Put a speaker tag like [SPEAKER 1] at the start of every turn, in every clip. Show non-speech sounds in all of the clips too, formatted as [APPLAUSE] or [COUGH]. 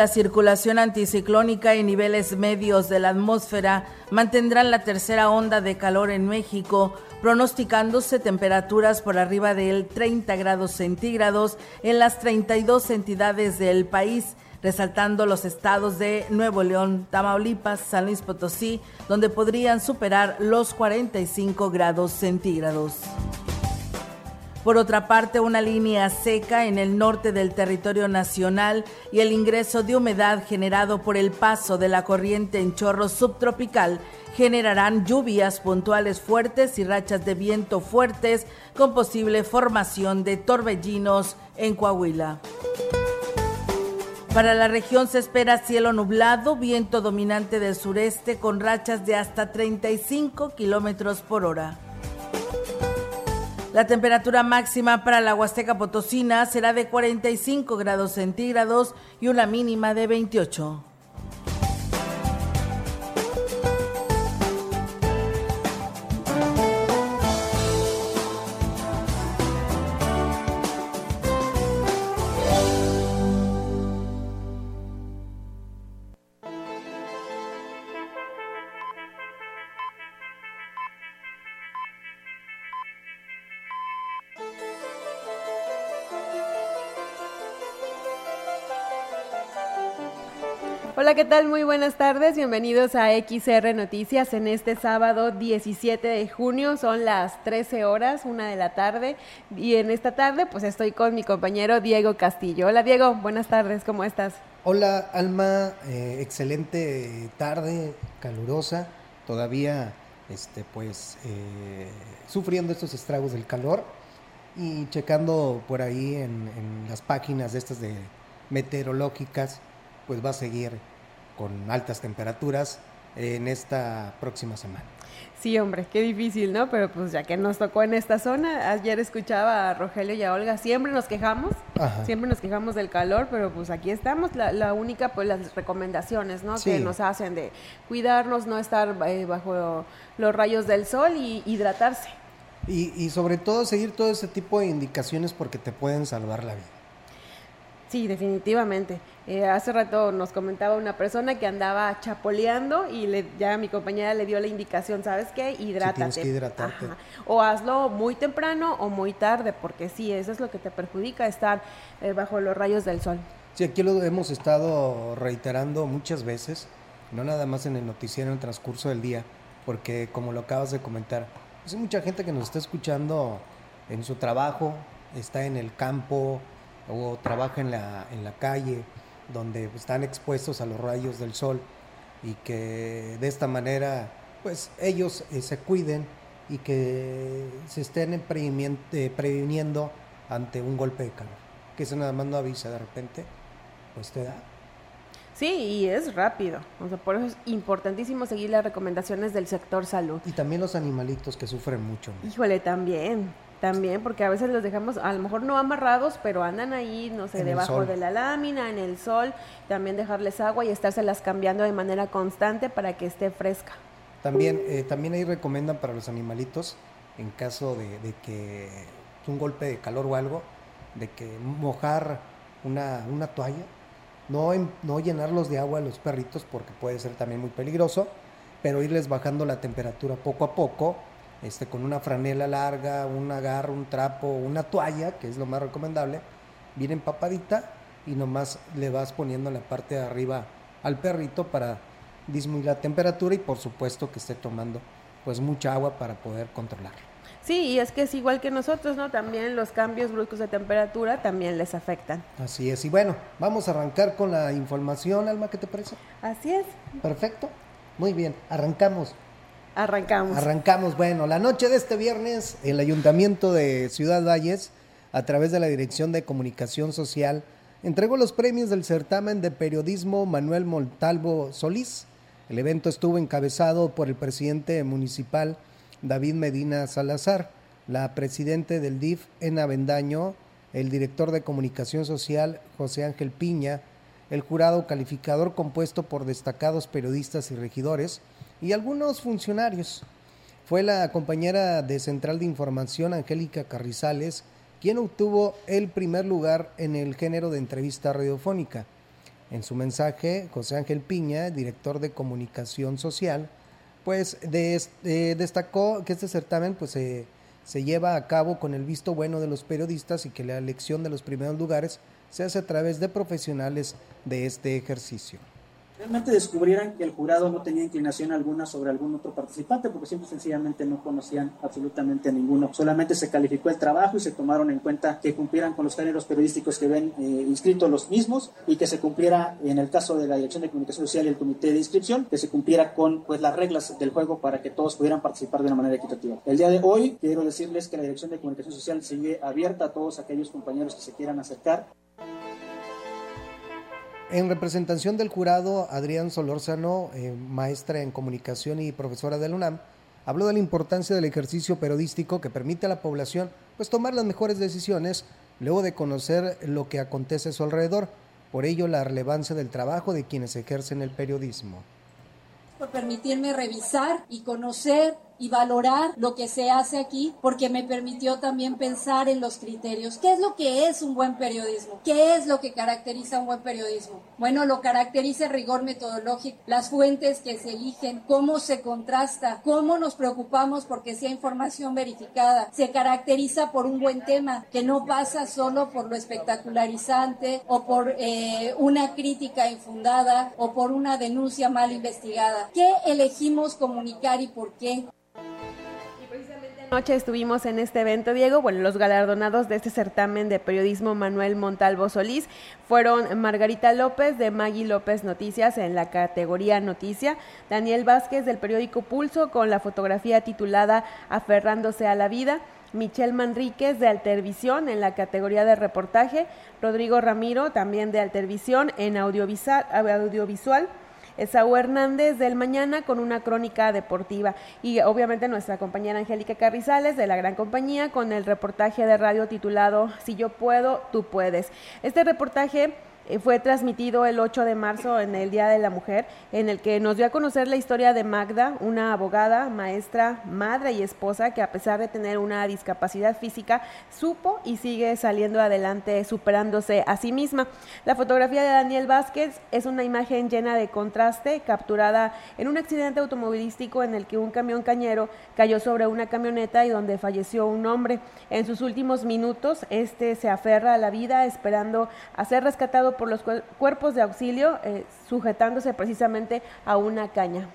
[SPEAKER 1] La circulación anticiclónica y niveles medios de la atmósfera mantendrán la tercera onda de calor en México, pronosticándose temperaturas por arriba del 30 grados centígrados en las 32 entidades del país, resaltando los estados de Nuevo León, Tamaulipas, San Luis Potosí, donde podrían superar los 45 grados centígrados. Por otra parte, una línea seca en el norte del territorio nacional y el ingreso de humedad generado por el paso de la corriente en chorro subtropical generarán lluvias puntuales fuertes y rachas de viento fuertes con posible formación de torbellinos en Coahuila. Para la región se espera cielo nublado, viento dominante del sureste con rachas de hasta 35 kilómetros por hora. La temperatura máxima para la Huasteca Potosina será de 45 grados centígrados y una mínima de 28.
[SPEAKER 2] Hola, ¿qué tal? Muy buenas tardes. Bienvenidos a XR Noticias en este sábado 17 de junio. Son las 13 horas, una de la tarde. Y en esta tarde, pues estoy con mi compañero Diego Castillo. Hola, Diego. Buenas tardes. ¿Cómo estás?
[SPEAKER 3] Hola, Alma. Eh, excelente tarde, calurosa. Todavía, este, pues, eh, sufriendo estos estragos del calor y checando por ahí en, en las páginas de estas de meteorológicas pues va a seguir con altas temperaturas en esta próxima semana.
[SPEAKER 2] Sí, hombre, qué difícil, ¿no? Pero pues ya que nos tocó en esta zona, ayer escuchaba a Rogelio y a Olga, siempre nos quejamos, siempre nos quejamos del calor, pero pues aquí estamos, la, única, pues las recomendaciones, ¿no? Que nos hacen de cuidarnos, no estar eh, bajo los rayos del sol y hidratarse.
[SPEAKER 3] Y, y sobre todo seguir todo ese tipo de indicaciones porque te pueden salvar la vida.
[SPEAKER 2] Sí, definitivamente. Eh, hace rato nos comentaba una persona que andaba chapoleando y le, ya mi compañera le dio la indicación, ¿sabes qué? Hidrátate.
[SPEAKER 3] Sí, que hidratarte.
[SPEAKER 2] O hazlo muy temprano o muy tarde, porque sí, eso es lo que te perjudica, estar eh, bajo los rayos del sol.
[SPEAKER 3] Sí, aquí lo hemos estado reiterando muchas veces, no nada más en el noticiero en el transcurso del día, porque como lo acabas de comentar, pues hay mucha gente que nos está escuchando en su trabajo, está en el campo, o trabaja en la, en la calle, donde están expuestos a los rayos del sol y que de esta manera pues ellos eh, se cuiden y que se estén eh, previniendo ante un golpe de calor. Que eso nada más no avisa de repente, pues te da.
[SPEAKER 2] Sí, y es rápido. O sea, por eso es importantísimo seguir las recomendaciones del sector salud.
[SPEAKER 3] Y también los animalitos que sufren mucho.
[SPEAKER 2] Híjole, también. También, porque a veces los dejamos, a lo mejor no amarrados, pero andan ahí, no sé, debajo de la lámina, en el sol. También dejarles agua y estárselas cambiando de manera constante para que esté fresca.
[SPEAKER 3] También, eh, también ahí recomiendan para los animalitos, en caso de, de, que un golpe de calor o algo, de que mojar una, una toalla, no, no llenarlos de agua a los perritos porque puede ser también muy peligroso, pero irles bajando la temperatura poco a poco este, con una franela larga, un agarro, un trapo, una toalla, que es lo más recomendable, bien empapadita y nomás le vas poniendo en la parte de arriba al perrito para disminuir la temperatura y por supuesto que esté tomando pues mucha agua para poder controlarlo.
[SPEAKER 2] Sí, y es que es igual que nosotros, ¿no? También los cambios bruscos de temperatura también les afectan.
[SPEAKER 3] Así es, y bueno, vamos a arrancar con la información, Alma, ¿qué te parece?
[SPEAKER 2] Así es.
[SPEAKER 3] Perfecto, muy bien, arrancamos.
[SPEAKER 2] Arrancamos.
[SPEAKER 3] Arrancamos, bueno, la noche de este viernes, el Ayuntamiento de Ciudad Valles, a través de la Dirección de Comunicación Social, entregó los premios del certamen de periodismo Manuel Montalvo Solís. El evento estuvo encabezado por el presidente municipal David Medina Salazar, la presidente del DIF en Avendaño, el director de comunicación social José Ángel Piña, el jurado calificador compuesto por destacados periodistas y regidores y algunos funcionarios. Fue la compañera de Central de Información Angélica Carrizales quien obtuvo el primer lugar en el género de entrevista radiofónica. En su mensaje, José Ángel Piña, director de comunicación social, pues eh, destacó que este certamen pues, se lleva a cabo con el visto bueno de los periodistas y que la elección de los primeros lugares se hace a través de profesionales de este ejercicio
[SPEAKER 4] realmente descubrieran que el jurado no tenía inclinación alguna sobre algún otro participante, porque simple sencillamente no conocían absolutamente a ninguno. Solamente se calificó el trabajo y se tomaron en cuenta que cumplieran con los géneros periodísticos que ven eh, inscritos los mismos y que se cumpliera, en el caso de la Dirección de Comunicación Social y el Comité de Inscripción, que se cumpliera con pues, las reglas del juego para que todos pudieran participar de una manera equitativa. El día de hoy quiero decirles que la Dirección de Comunicación Social sigue abierta a todos aquellos compañeros que se quieran acercar
[SPEAKER 3] en representación del jurado, Adrián Solórzano, eh, maestra en comunicación y profesora del UNAM, habló de la importancia del ejercicio periodístico que permite a la población pues, tomar las mejores decisiones luego de conocer lo que acontece a su alrededor. Por ello, la relevancia del trabajo de quienes ejercen el periodismo.
[SPEAKER 5] Por permitirme revisar y conocer y valorar lo que se hace aquí porque me permitió también pensar en los criterios. ¿Qué es lo que es un buen periodismo? ¿Qué es lo que caracteriza un buen periodismo? Bueno, lo caracteriza el rigor metodológico, las fuentes que se eligen, cómo se contrasta, cómo nos preocupamos porque sea información verificada. Se caracteriza por un buen tema que no pasa solo por lo espectacularizante o por eh, una crítica infundada o por una denuncia mal investigada. ¿Qué elegimos comunicar y por qué?
[SPEAKER 2] Noche estuvimos en este evento, Diego. Bueno, los galardonados de este certamen de periodismo Manuel Montalvo Solís fueron Margarita López de Maggie López Noticias en la categoría Noticia, Daniel Vázquez del periódico Pulso con la fotografía titulada Aferrándose a la vida. Michelle Manríquez de Altervisión en la categoría de reportaje, Rodrigo Ramiro también de Altervisión en audiovisual, audiovisual Esaú Hernández del Mañana con una crónica deportiva y obviamente nuestra compañera Angélica Carrizales de la gran compañía con el reportaje de radio titulado Si yo puedo, tú puedes. Este reportaje fue transmitido el 8 de marzo en el Día de la Mujer, en el que nos dio a conocer la historia de Magda, una abogada, maestra, madre y esposa que a pesar de tener una discapacidad física, supo y sigue saliendo adelante, superándose a sí misma. La fotografía de Daniel Vázquez es una imagen llena de contraste, capturada en un accidente automovilístico en el que un camión cañero cayó sobre una camioneta y donde falleció un hombre. En sus últimos minutos, este se aferra a la vida esperando a ser rescatado por los cuerpos de auxilio eh, sujetándose precisamente a una caña.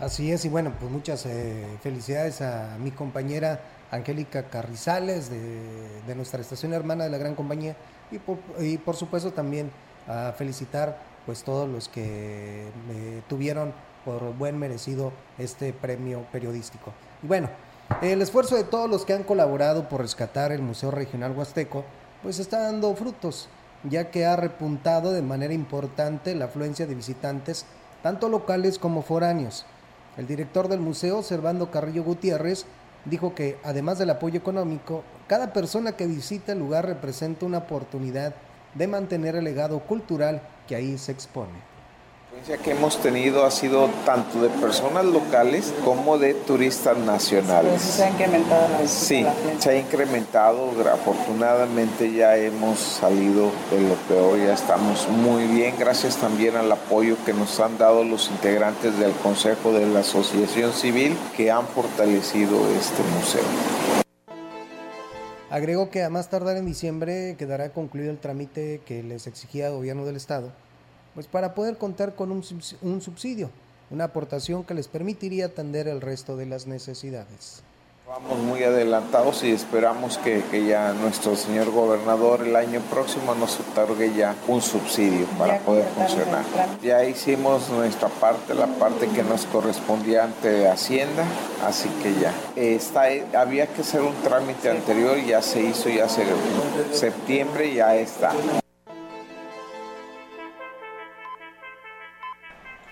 [SPEAKER 3] Así es, y bueno, pues muchas eh, felicidades a mi compañera Angélica Carrizales de, nuestra estación hermana de la gran compañía y por, y por supuesto también a felicitar pues todos los que tuvieron por buen merecido este premio periodístico. Y bueno, el esfuerzo de todos los que han colaborado por rescatar el Museo Regional Huasteco pues está dando frutos ya que ha repuntado de manera importante la afluencia de visitantes, tanto locales como foráneos. El director del museo, Servando Carrillo Gutiérrez, dijo que, además del apoyo económico, cada persona que visita el lugar representa una oportunidad de mantener el legado cultural que ahí se expone
[SPEAKER 6] que hemos tenido ha sido tanto de personas locales como de turistas nacionales.
[SPEAKER 7] ¿Se ha incrementado la
[SPEAKER 6] Sí, se ha incrementado. Afortunadamente ya hemos salido de lo peor, ya estamos muy bien. Gracias también al apoyo que nos han dado los integrantes del Consejo de la Asociación Civil que han fortalecido este museo.
[SPEAKER 3] Agregó que a más tardar en diciembre quedará concluido el trámite que les exigía el gobierno del estado pues para poder contar con un, subsidio, una aportación que les permitiría atender el resto de las necesidades.
[SPEAKER 6] Vamos muy adelantados y esperamos que, que, ya nuestro señor gobernador el año próximo nos otorgue ya un subsidio para poder funcionar. Ya hicimos nuestra parte, la parte que nos correspondía ante Hacienda, así que ya. Está, había que hacer un trámite anterior, ya se hizo, ya se septiembre ya está.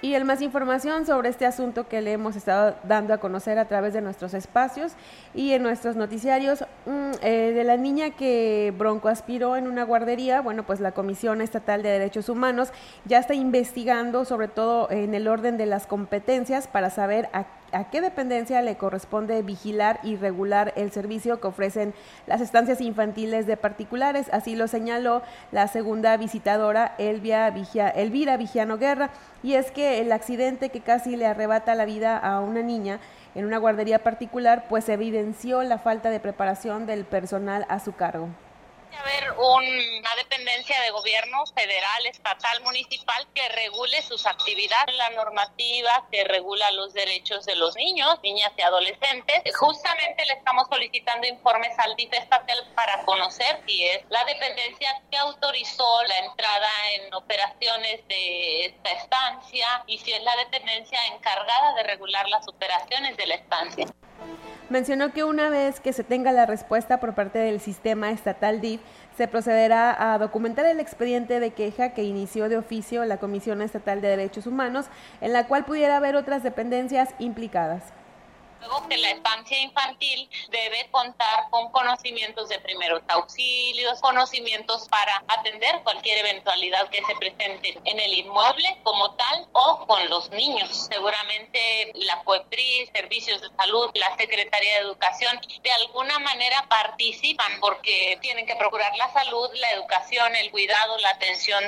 [SPEAKER 2] Y el más información sobre este asunto que le hemos estado dando a conocer a través de nuestros espacios y en nuestros noticiarios. Mm, eh, de la niña que broncoaspiró en una guardería, bueno, pues la Comisión Estatal de Derechos Humanos ya está investigando sobre todo en el orden de las competencias para saber a a qué dependencia le corresponde vigilar y regular el servicio que ofrecen las estancias infantiles de particulares. Así lo señaló la segunda visitadora, Elvia Elvira Vigiano Guerra. Y es que el accidente que casi le arrebata la vida a una niña en una guardería particular, pues evidenció la falta de preparación del personal a su cargo
[SPEAKER 7] haber una dependencia de gobierno federal, estatal, municipal que regule sus actividades, la normativa que regula los derechos de los niños, niñas y adolescentes. Justamente le estamos solicitando informes al DIF estatal para conocer si es la dependencia que autorizó la entrada en operaciones de esta estancia y si es la dependencia encargada de regular las operaciones de la estancia.
[SPEAKER 2] Mencionó que una vez que se tenga la respuesta por parte del sistema estatal DIF, se procederá a documentar el expediente de queja que inició de oficio la Comisión Estatal de Derechos Humanos, en la cual pudiera haber otras dependencias implicadas.
[SPEAKER 7] Luego que la estancia infantil debe contar con conocimientos de primeros auxilios, conocimientos para atender cualquier eventualidad que se presente en el inmueble como tal o con los niños. Seguramente la COEPRI, Servicios de Salud, la Secretaría de Educación, de alguna manera participan porque tienen que procurar la salud, la educación, el cuidado, la atención.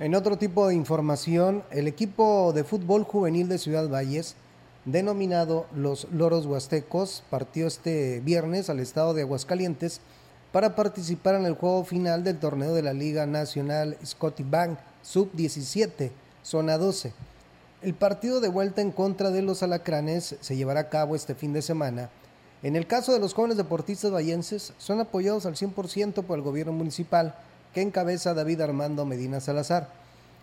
[SPEAKER 3] En otro tipo de información, el equipo de fútbol juvenil de Ciudad Valles denominado Los Loros Huastecos, partió este viernes al estado de Aguascalientes para participar en el juego final del torneo de la Liga Nacional Scotty Bank Sub-17, zona 12. El partido de vuelta en contra de los alacranes se llevará a cabo este fin de semana. En el caso de los jóvenes deportistas vallenses, son apoyados al 100% por el gobierno municipal, que encabeza David Armando Medina Salazar.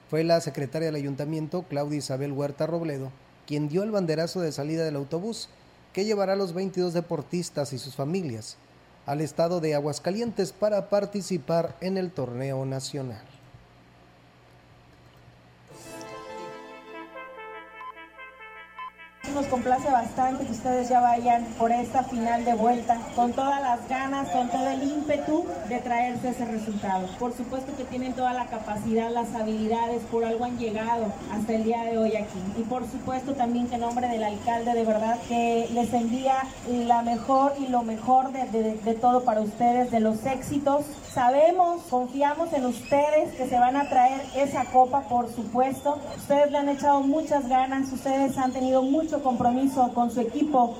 [SPEAKER 3] Fue la secretaria del ayuntamiento, Claudia Isabel Huerta Robledo, quien dio el banderazo de salida del autobús que llevará a los 22 deportistas y sus familias al estado de Aguascalientes para participar en el torneo nacional.
[SPEAKER 8] Nos complace bastante que ustedes ya vayan por esta final de vuelta con todas las ganas, con todo el ímpetu de traerse ese resultado. Por supuesto que tienen toda la capacidad, las habilidades, por algo han llegado hasta el día de hoy aquí. Y por supuesto también que en nombre del alcalde de verdad que les envía la mejor y lo mejor de, de todo para ustedes, de los éxitos. Sabemos, confiamos en ustedes que se van a traer esa copa, por supuesto. Ustedes le han echado muchas ganas, ustedes han tenido mucho compromiso con su equipo.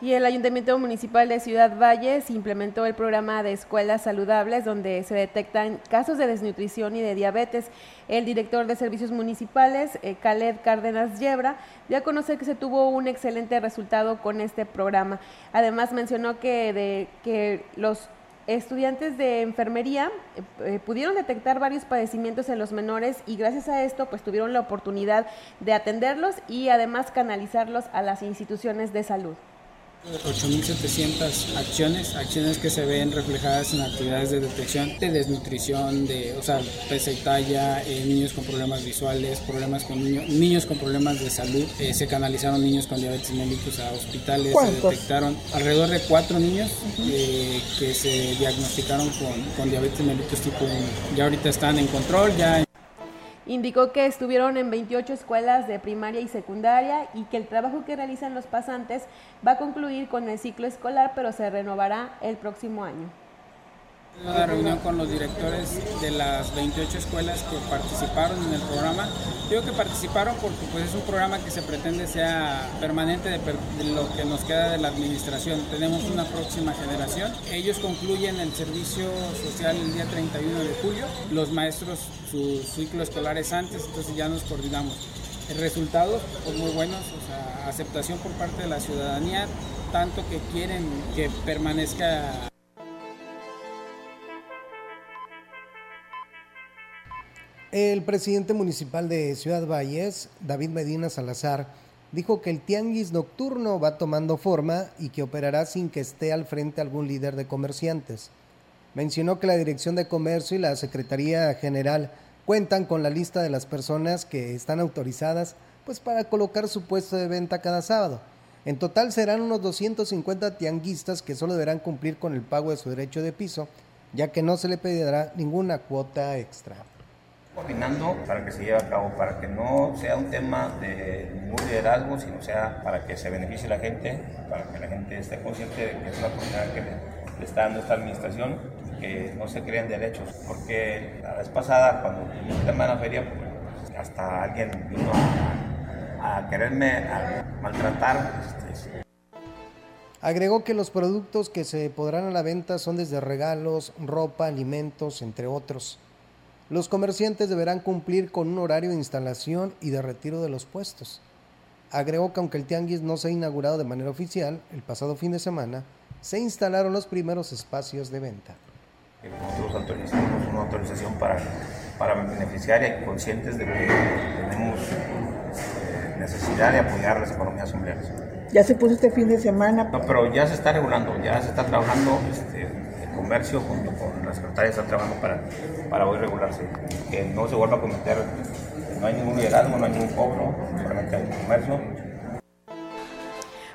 [SPEAKER 2] Y el Ayuntamiento Municipal de Ciudad Valles implementó el programa de escuelas saludables donde se detectan casos de desnutrición y de diabetes. El director de Servicios Municipales, eh, Khaled Cárdenas Yebra, dio a conocer que se tuvo un excelente resultado con este programa. Además mencionó que, de, que los estudiantes de enfermería eh, eh, pudieron detectar varios padecimientos en los menores y gracias a esto pues tuvieron la oportunidad de atenderlos y además canalizarlos a las instituciones de salud.
[SPEAKER 9] 8.700 acciones, acciones que se ven reflejadas en actividades de detección de desnutrición, de, o sea, pesa y talla, eh, niños con problemas visuales, problemas con niños, niños con problemas de salud, eh, se canalizaron niños con diabetes mellitus a hospitales, se detectaron alrededor de cuatro niños eh, que se diagnosticaron con, con diabetes mellitus tipo 1. Ya ahorita están en control, ya
[SPEAKER 2] Indicó que estuvieron en 28 escuelas de primaria y secundaria y que el trabajo que realizan los pasantes va a concluir con el ciclo escolar, pero se renovará el próximo año.
[SPEAKER 9] Una reunión con los directores de las 28 escuelas que participaron en el programa. Digo que participaron porque pues, es un programa que se pretende sea permanente de, lo que nos queda de la administración. Tenemos una próxima generación. Ellos concluyen el servicio social el día 31 de julio. Los maestros su ciclo escolar es antes, entonces ya nos coordinamos. resultados pues, muy buenos, o sea, aceptación por parte de la ciudadanía, tanto que quieren que permanezca
[SPEAKER 3] El presidente municipal de Ciudad Valles, David Medina Salazar, dijo que el tianguis nocturno va tomando forma y que operará sin que esté al frente algún líder de comerciantes. Mencionó que la Dirección de Comercio y la Secretaría General cuentan con la lista de las personas que están autorizadas pues para colocar su puesto de venta cada sábado. En total serán unos 250 tianguistas que solo deberán cumplir con el pago de su derecho de piso, ya que no se le pedirá ninguna cuota extra
[SPEAKER 10] coordinando para que se lleve a cabo, para que no sea un tema de ningún liderazgo, sino sea para que se beneficie la gente, para que la gente esté consciente de que es una oportunidad que le, está dando esta administración, que no se creen derechos, porque la vez pasada cuando el tema de la feria, pues, hasta alguien vino a, quererme maltratar. Este,
[SPEAKER 3] Agregó que los productos que se podrán a la venta son desde regalos, ropa, alimentos, entre otros. Los comerciantes deberán cumplir con un horario de instalación y de retiro de los puestos. Agregó que aunque el tianguis no se ha inaugurado de manera oficial, el pasado fin de semana se instalaron los primeros espacios de venta.
[SPEAKER 10] Nosotros autorizamos una autorización para, para beneficiar y conscientes de que tenemos eh, necesidad de apoyar las economías sombreras.
[SPEAKER 11] ¿Ya se puso este fin de semana?
[SPEAKER 10] No, pero ya se está regulando, ya se está trabajando este, comercio junto con la secretaria está trabajando para, para hoy regularse, que no se vuelva a cometer, no hay ningún liderazgo, no hay ningún cobro, solamente hay comercio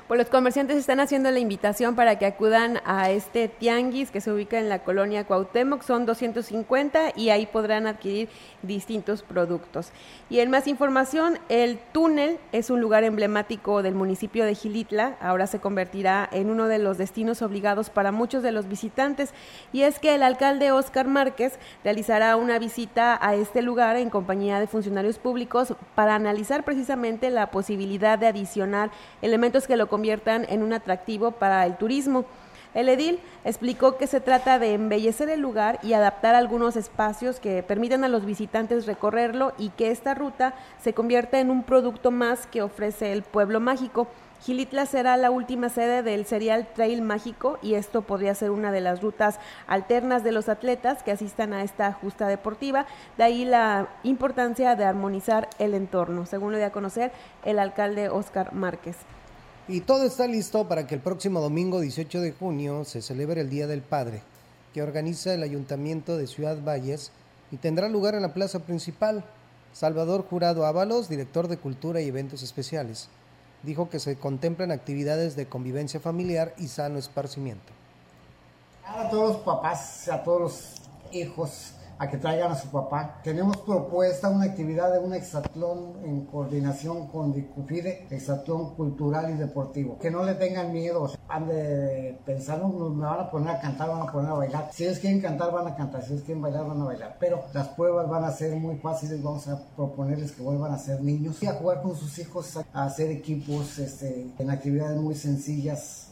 [SPEAKER 2] pues los comerciantes están haciendo la invitación para que acudan a este tianguis que se ubica en la colonia Cuauhtémoc, son 250 y ahí podrán adquirir distintos productos. Y en más información, el túnel es un lugar emblemático del municipio de Gilitla, ahora se convertirá en uno de los destinos obligados para muchos de los visitantes. Y es que el alcalde Oscar Márquez realizará una visita a este lugar en compañía de funcionarios públicos para analizar precisamente la posibilidad de adicionar elementos que lo conviertan en un atractivo para el turismo. El edil explicó que se trata de embellecer el lugar y adaptar algunos espacios que permitan a los visitantes recorrerlo y que esta ruta se convierta en un producto más que ofrece el pueblo mágico. Gilitla será la última sede del serial Trail Mágico y esto podría ser una de las rutas alternas de los atletas que asistan a esta justa deportiva. De ahí la importancia de armonizar el entorno, según lo dio a conocer el alcalde Oscar Márquez.
[SPEAKER 3] Y todo está listo para que el próximo domingo 18 de junio se celebre el Día del Padre, que organiza el Ayuntamiento de Ciudad Valles y tendrá lugar en la plaza principal. Salvador Jurado Ábalos, director de Cultura y Eventos Especiales, dijo que se contemplan actividades de convivencia familiar y sano esparcimiento.
[SPEAKER 12] A todos los papás, a todos los hijos a que traigan a su papá. Tenemos propuesta una actividad de un exatlón en coordinación con Dicufide, exatlón cultural y deportivo. Que no le tengan miedo, han de pensar, me van a poner a cantar, van a poner a bailar. Si ellos quieren cantar, van a cantar, si ellos quieren bailar, van a bailar. Pero las pruebas van a ser muy fáciles, vamos a proponerles que vuelvan a ser niños y a jugar con sus hijos, a hacer equipos este, en actividades muy sencillas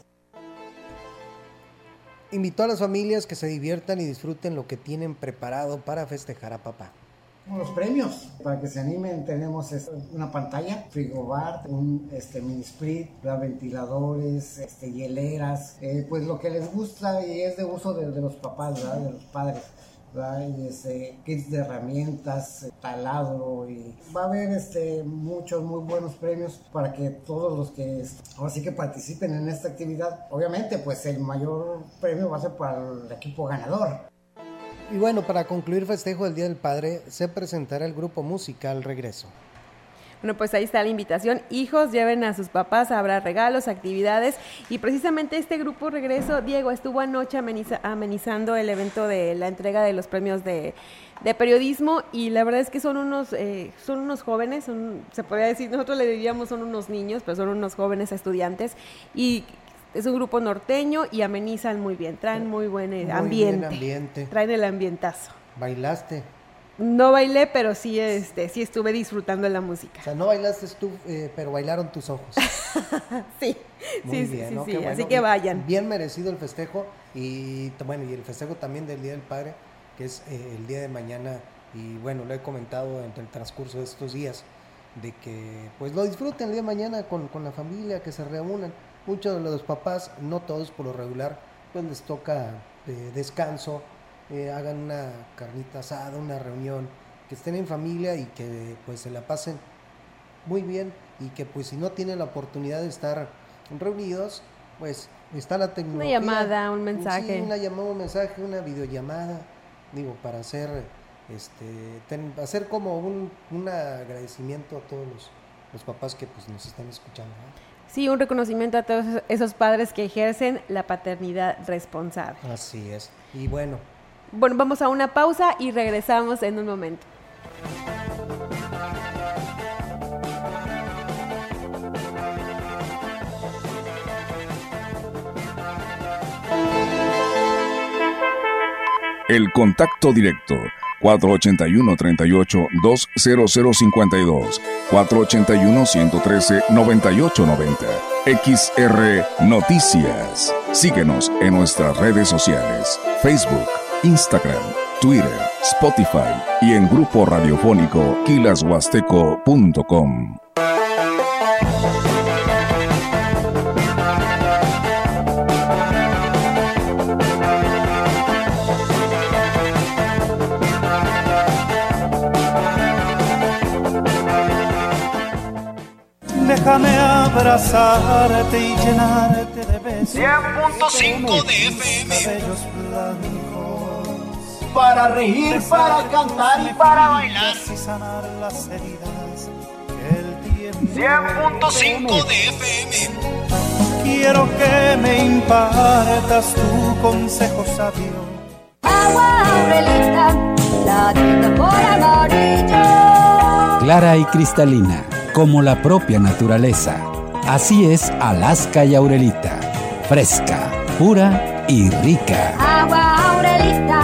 [SPEAKER 3] invitó a las familias que se diviertan y disfruten lo que tienen preparado para festejar a papá.
[SPEAKER 12] Los premios, para que se animen, tenemos una pantalla, frigobar, un este, mini split, ventiladores, este, hieleras, eh, pues lo que les gusta y es de uso de, de los papás, ¿verdad? de los padres y este, kits de herramientas, taladro y va a haber este, muchos muy buenos premios para que todos los que ahora sí que participen en esta actividad, obviamente pues el mayor premio va a ser para el equipo ganador.
[SPEAKER 3] Y bueno, para concluir festejo del Día del Padre, se presentará el grupo musical Regreso.
[SPEAKER 2] Bueno, pues ahí está la invitación. Hijos, lleven a sus papás, habrá regalos, actividades. Y precisamente este grupo Regreso, Diego, estuvo anoche amenizando el evento de la entrega de los premios de, periodismo y la verdad es que son unos, eh, son unos jóvenes, se podría decir, nosotros le diríamos son unos niños, pero son unos jóvenes estudiantes y es un grupo norteño y amenizan muy bien, traen muy buen eh, ambiente, ambiente. Traen el ambientazo.
[SPEAKER 3] ¿Bailaste?
[SPEAKER 2] No bailé, pero sí, este, sí estuve disfrutando de la música.
[SPEAKER 3] O sea, no bailaste tú, eh, pero bailaron tus ojos. [LAUGHS]
[SPEAKER 2] sí, Muy sí, bien, sí, así que vayan.
[SPEAKER 3] Bien merecido el festejo y bueno, y el festejo también del Día del Padre, que es eh, el día de mañana y bueno, lo he comentado en el transcurso de estos días. de que pues lo disfruten el día de mañana con, la familia, que se reúnan. Muchos de los papás, no todos por lo regular, pues les toca eh, descanso, eh, hagan una carnita asada, una reunión, que estén en familia y que pues se la pasen muy bien y que pues si no tienen la oportunidad de estar reunidos, pues está la tecnología.
[SPEAKER 2] Una llamada, un mensaje.
[SPEAKER 3] una llamada, un mensaje, una videollamada, digo, para hacer, este, hacer como un, un, agradecimiento a todos los, los, papás que pues nos están escuchando.
[SPEAKER 2] Sí, un reconocimiento a todos esos padres que ejercen la paternidad responsable.
[SPEAKER 3] Así es. Y bueno.
[SPEAKER 2] Bueno, vamos a una pausa y regresamos en un momento.
[SPEAKER 13] El contacto directo 481 38 20052 481 113 9890 XR Noticias. Síguenos en nuestras redes sociales: Facebook, Instagram, Twitter, Spotify y en grupo radiofónico kilashuasteco.com.
[SPEAKER 14] Déjame abrazarte y llenarte de besos. 100.5
[SPEAKER 15] de FM. Para reír, para cantar y para bailar. Y sanar las heridas 100.5 de FM.
[SPEAKER 14] Quiero que me impartas tu consejo sabio.
[SPEAKER 16] Agua Aurelita, la por amarillo.
[SPEAKER 17] Clara y cristalina como la propia naturaleza. Así es Alaska y Aurelita, fresca, pura y rica.
[SPEAKER 16] Agua Aurelita,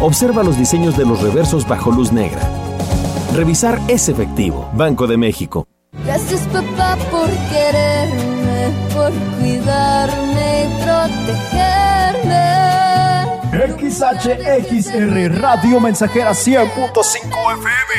[SPEAKER 18] Observa los diseños de los reversos bajo luz negra. Revisar es efectivo. Banco de México.
[SPEAKER 16] Gracias papá por quererme, por cuidarme y protegerme.
[SPEAKER 19] XHXR Radio Mensajera 100.5 FM.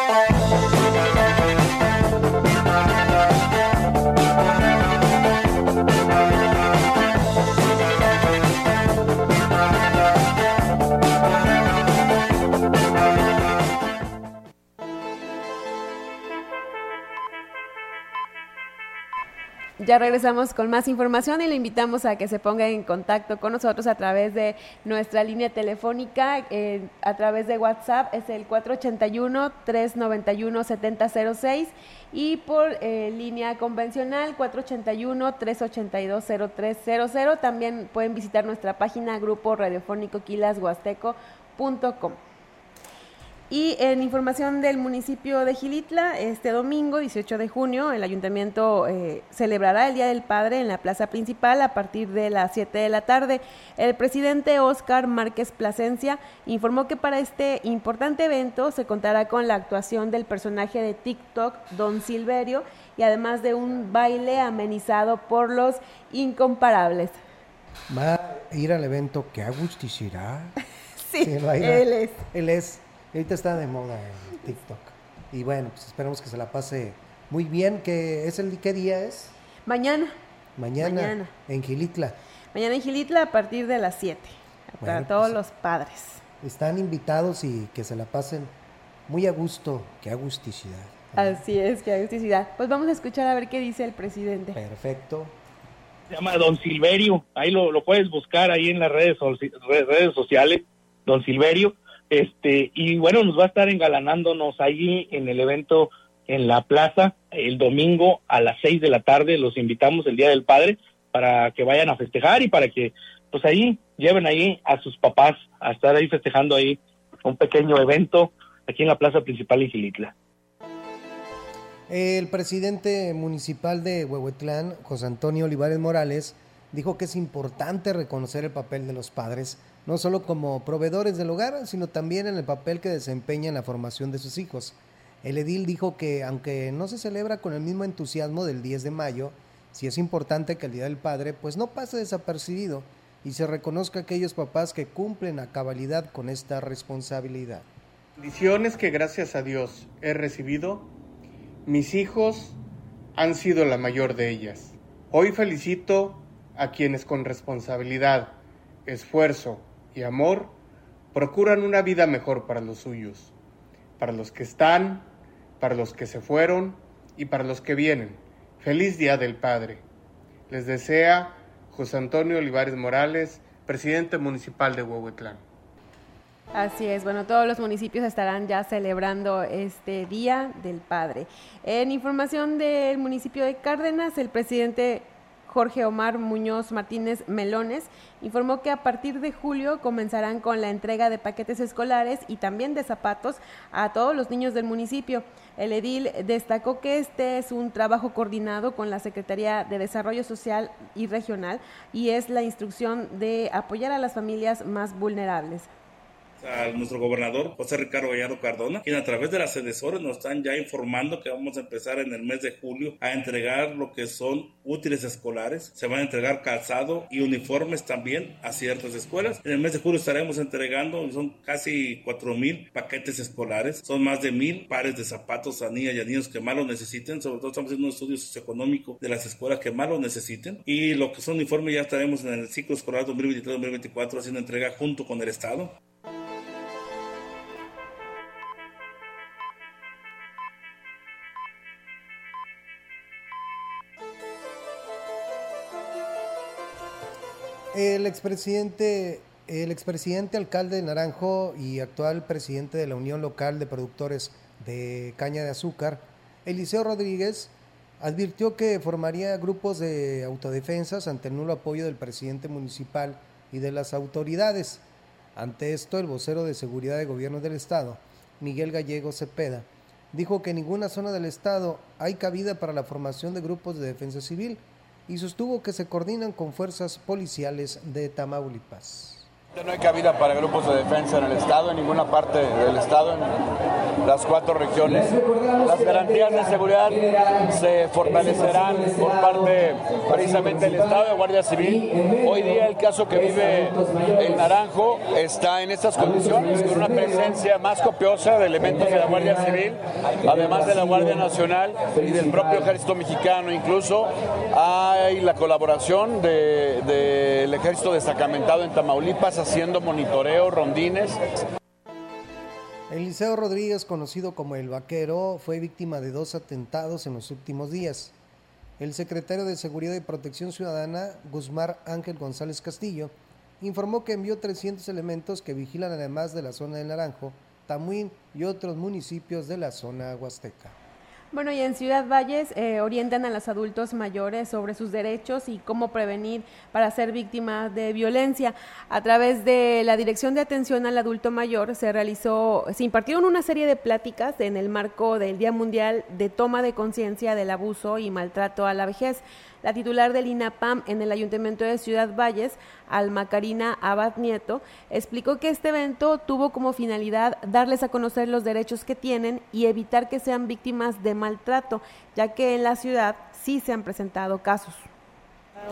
[SPEAKER 2] Ya regresamos con más información y le invitamos a que se ponga en contacto con nosotros a través de nuestra línea telefónica, eh, a través de WhatsApp, es el 481-391-7006 y por eh, línea convencional 481-382-0300. También pueden visitar nuestra página grupo radiofónico quilashuasteco.com. Y en información del municipio de Gilitla, este domingo, 18 de junio, el ayuntamiento eh, celebrará el Día del Padre en la plaza principal a partir de las 7 de la tarde. El presidente Oscar Márquez Plasencia informó que para este importante evento se contará con la actuación del personaje de TikTok, Don Silverio, y además de un baile amenizado por los incomparables.
[SPEAKER 3] Va a ir al evento que agusticirá. [LAUGHS]
[SPEAKER 2] sí, sí él es.
[SPEAKER 3] Él es ahorita está de moda en TikTok. Y bueno, pues esperamos que se la pase muy bien. Que es el ¿Qué día es?
[SPEAKER 2] Mañana.
[SPEAKER 3] Mañana. En Gilitla.
[SPEAKER 2] Mañana en Gilitla a partir de las 7. para todos pues, los padres.
[SPEAKER 3] Están invitados y que se la pasen muy a gusto. Qué agusticidad.
[SPEAKER 2] Así es, qué agusticidad. Pues vamos a escuchar a ver qué dice el presidente.
[SPEAKER 3] Perfecto.
[SPEAKER 20] Se llama Don Silverio. Ahí lo, puedes buscar ahí en las redes, redes sociales. Don Silverio Este, y bueno, nos va a estar engalanándonos ahí en el evento en la plaza el domingo a las seis de la tarde. Los invitamos el Día del Padre para que vayan a festejar y para que pues ahí lleven ahí a sus papás a estar ahí festejando ahí un pequeño evento aquí en la plaza principal en Gilitla.
[SPEAKER 3] El presidente municipal de Huehuetlán, José Antonio Olivares Morales, dijo que es importante reconocer el papel de los padres, no solo como proveedores del hogar, sino también en el papel que desempeñan en la formación de sus hijos. El edil dijo que, aunque no se celebra con el mismo entusiasmo del 10 de mayo, sí es importante que el Día del Padre pues no pase desapercibido y se reconozca a aquellos papás que cumplen a cabalidad con esta responsabilidad.
[SPEAKER 21] Bendiciones que gracias a Dios he recibido, mis hijos han sido la mayor de ellas. Hoy felicito a quienes con responsabilidad, esfuerzo y amor procuran una vida mejor para los suyos, para los que están, para los que se fueron y para los que vienen. Feliz Día del Padre. Les desea José Antonio Olivares Morales, presidente municipal de Huehuetlán.
[SPEAKER 2] Así es, bueno, todos los municipios estarán ya celebrando este Día del Padre. En información del municipio de Cárdenas, el presidente Jorge Omar Muñoz Martínez Melones, informó que a partir de julio comenzarán con la entrega de paquetes escolares y también de zapatos a todos los niños del municipio. El edil destacó que este es un trabajo coordinado con la Secretaría de Desarrollo Social y Regional y es la instrucción de apoyar a las familias más vulnerables
[SPEAKER 22] a nuestro gobernador José Ricardo Gallardo Cardona, quien a través de las sedesores nos están ya informando que vamos a empezar en el mes de julio a entregar lo que son útiles escolares. Se van a entregar calzado y uniformes también a ciertas escuelas. En el mes de julio estaremos entregando, son casi 4 mil paquetes escolares, son más de mil pares de zapatos a niñas y a niños que más lo necesiten. Sobre todo estamos haciendo un estudio socioeconómico de las escuelas que más lo necesiten. Y lo que son uniformes ya estaremos en el ciclo escolar 2023-2024 haciendo entrega junto con el Estado.
[SPEAKER 3] El expresidente, el expresidente alcalde de Naranjo y actual presidente de la Unión Local de Productores de Caña de Azúcar, Eliseo Rodríguez, advirtió que formaría grupos de autodefensas ante el nulo apoyo del presidente municipal y de las autoridades. Ante esto, el vocero de Seguridad de Gobierno del Estado, Miguel Gallego Cepeda, dijo que en ninguna zona del Estado hay cabida para la formación de grupos de defensa civil y sostuvo que se coordinan con fuerzas policiales de Tamaulipas.
[SPEAKER 23] No hay cabida para grupos de defensa en el Estado, en ninguna parte del Estado, en las cuatro regiones. Las garantías de seguridad se fortalecerán por parte precisamente del Estado de Guardia Civil. Hoy día el caso que vive el Naranjo está en estas condiciones, con una presencia más copiosa de elementos de la Guardia Civil, además de la Guardia Nacional y del propio Ejército Mexicano. Incluso hay la colaboración del Ejército destacamentado en Tamaulipas haciendo monitoreo, rondines.
[SPEAKER 3] Eliseo Rodríguez, conocido como el Vaquero, fue víctima de dos atentados en los últimos días. El secretario de Seguridad y Protección Ciudadana, Guzmán Ángel González Castillo, informó que envió 300 elementos que vigilan además de la zona de Naranjo, Tamuín y otros municipios de la zona huasteca.
[SPEAKER 2] Bueno, y en Ciudad Valles eh, orientan a los adultos mayores sobre sus derechos y cómo prevenir para ser víctimas de violencia. A través de la Dirección de Atención al Adulto Mayor se realizó, se impartieron una serie de pláticas en el marco del Día Mundial de Toma de Conciencia del Abuso y Maltrato a la Vejez. La titular del INAPAM en el Ayuntamiento de Ciudad Valles, Alma Karina Abad Nieto, explicó que este evento tuvo como finalidad darles a conocer los derechos que tienen y evitar que sean víctimas de maltrato, ya que en la ciudad sí se han presentado casos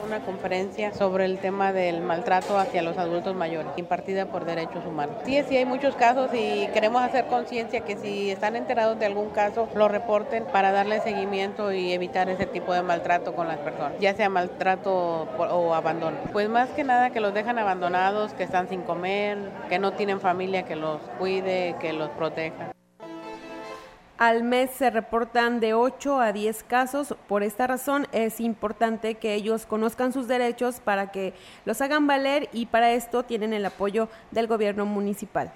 [SPEAKER 24] una conferencia sobre el tema del maltrato hacia los adultos mayores, impartida por Derechos Humanos. Sí, sí hay muchos casos y queremos hacer conciencia que si están enterados de algún caso, lo reporten para darle seguimiento y evitar ese tipo de maltrato con las personas, ya sea maltrato o abandono. Pues más que nada que los dejan abandonados, que están sin comer, que no tienen familia que los cuide, que los proteja.
[SPEAKER 2] Al mes se reportan de 8 a 10 casos. Por esta razón es importante que ellos conozcan sus derechos para que los hagan valer y para esto tienen el apoyo del gobierno municipal.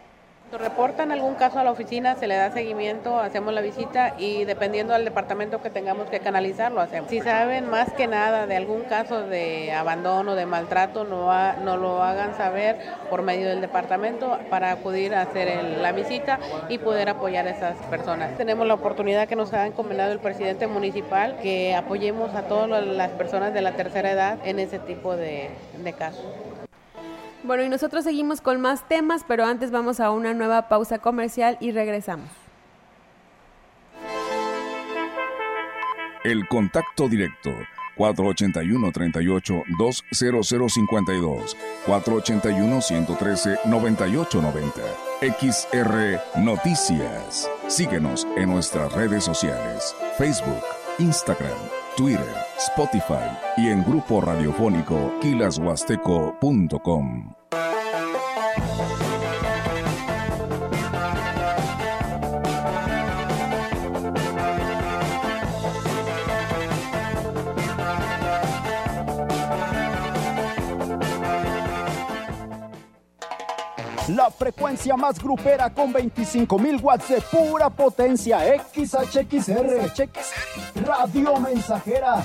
[SPEAKER 24] Reportan algún caso a la oficina, se le da seguimiento, hacemos la visita y dependiendo del departamento que tengamos que canalizar, lo hacemos. Si saben más que nada de algún caso de abandono, de maltrato, no, lo hagan saber por medio del departamento para acudir a hacer la visita y poder apoyar a esas personas. Tenemos la oportunidad que nos ha encomendado el presidente municipal que apoyemos a todas las personas de la tercera edad en ese tipo de casos.
[SPEAKER 2] Bueno, y nosotros seguimos con más temas, pero antes vamos a una nueva pausa comercial y regresamos.
[SPEAKER 13] El contacto directo 481-38-20052, 481-113-9890. XR Noticias. Síguenos en nuestras redes sociales, Facebook, Instagram, Twitter, Spotify y en grupo radiofónico quilashuasteco.com.
[SPEAKER 19] La frecuencia más grupera con 25.000 watts de pura potencia. XHXR. Radio Mensajera.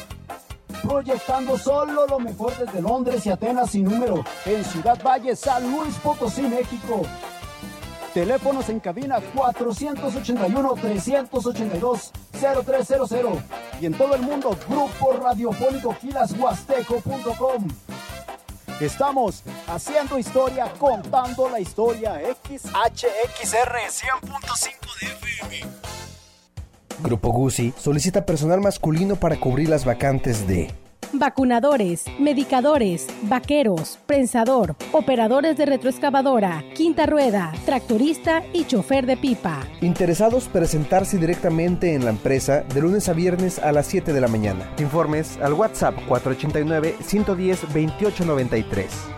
[SPEAKER 19] Proyectando solo lo mejor desde Londres y Atenas sin número. En Ciudad Valle, San Luis Potosí, México. Teléfonos en cabina 481-382-0300. Y en todo el mundo, Grupo Radiofónico Gilashuasteco.com. Estamos haciendo historia, contando la historia. XHXR 100.5 de FM.
[SPEAKER 25] Grupo Guzzi solicita personal masculino para cubrir las vacantes de
[SPEAKER 26] vacunadores, medicadores, vaqueros, prensador, operadores de retroexcavadora, quinta rueda, tractorista y chofer de pipa.
[SPEAKER 25] Interesados presentarse directamente en la empresa de lunes a viernes a las 7 de la mañana. Informes al WhatsApp 489 110 2893.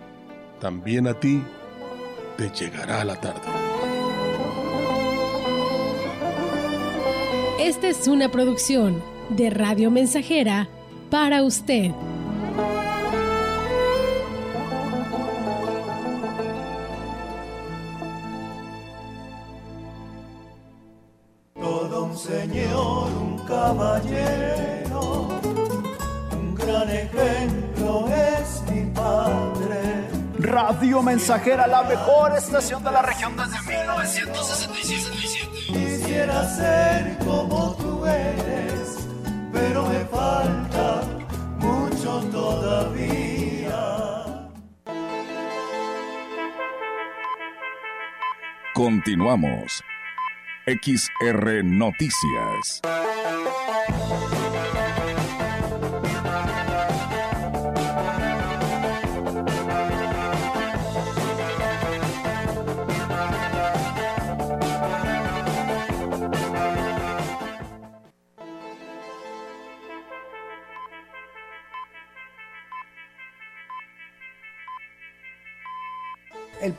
[SPEAKER 27] también a ti te llegará la tarde.
[SPEAKER 26] Esta es una producción de Radio Mensajera para usted.
[SPEAKER 14] Todo un señor, un caballero
[SPEAKER 19] Radio Mensajera, la mejor estación de la región desde 1967.
[SPEAKER 14] Quisiera ser como tú eres, pero me falta mucho todavía.
[SPEAKER 13] Continuamos. XR Noticias.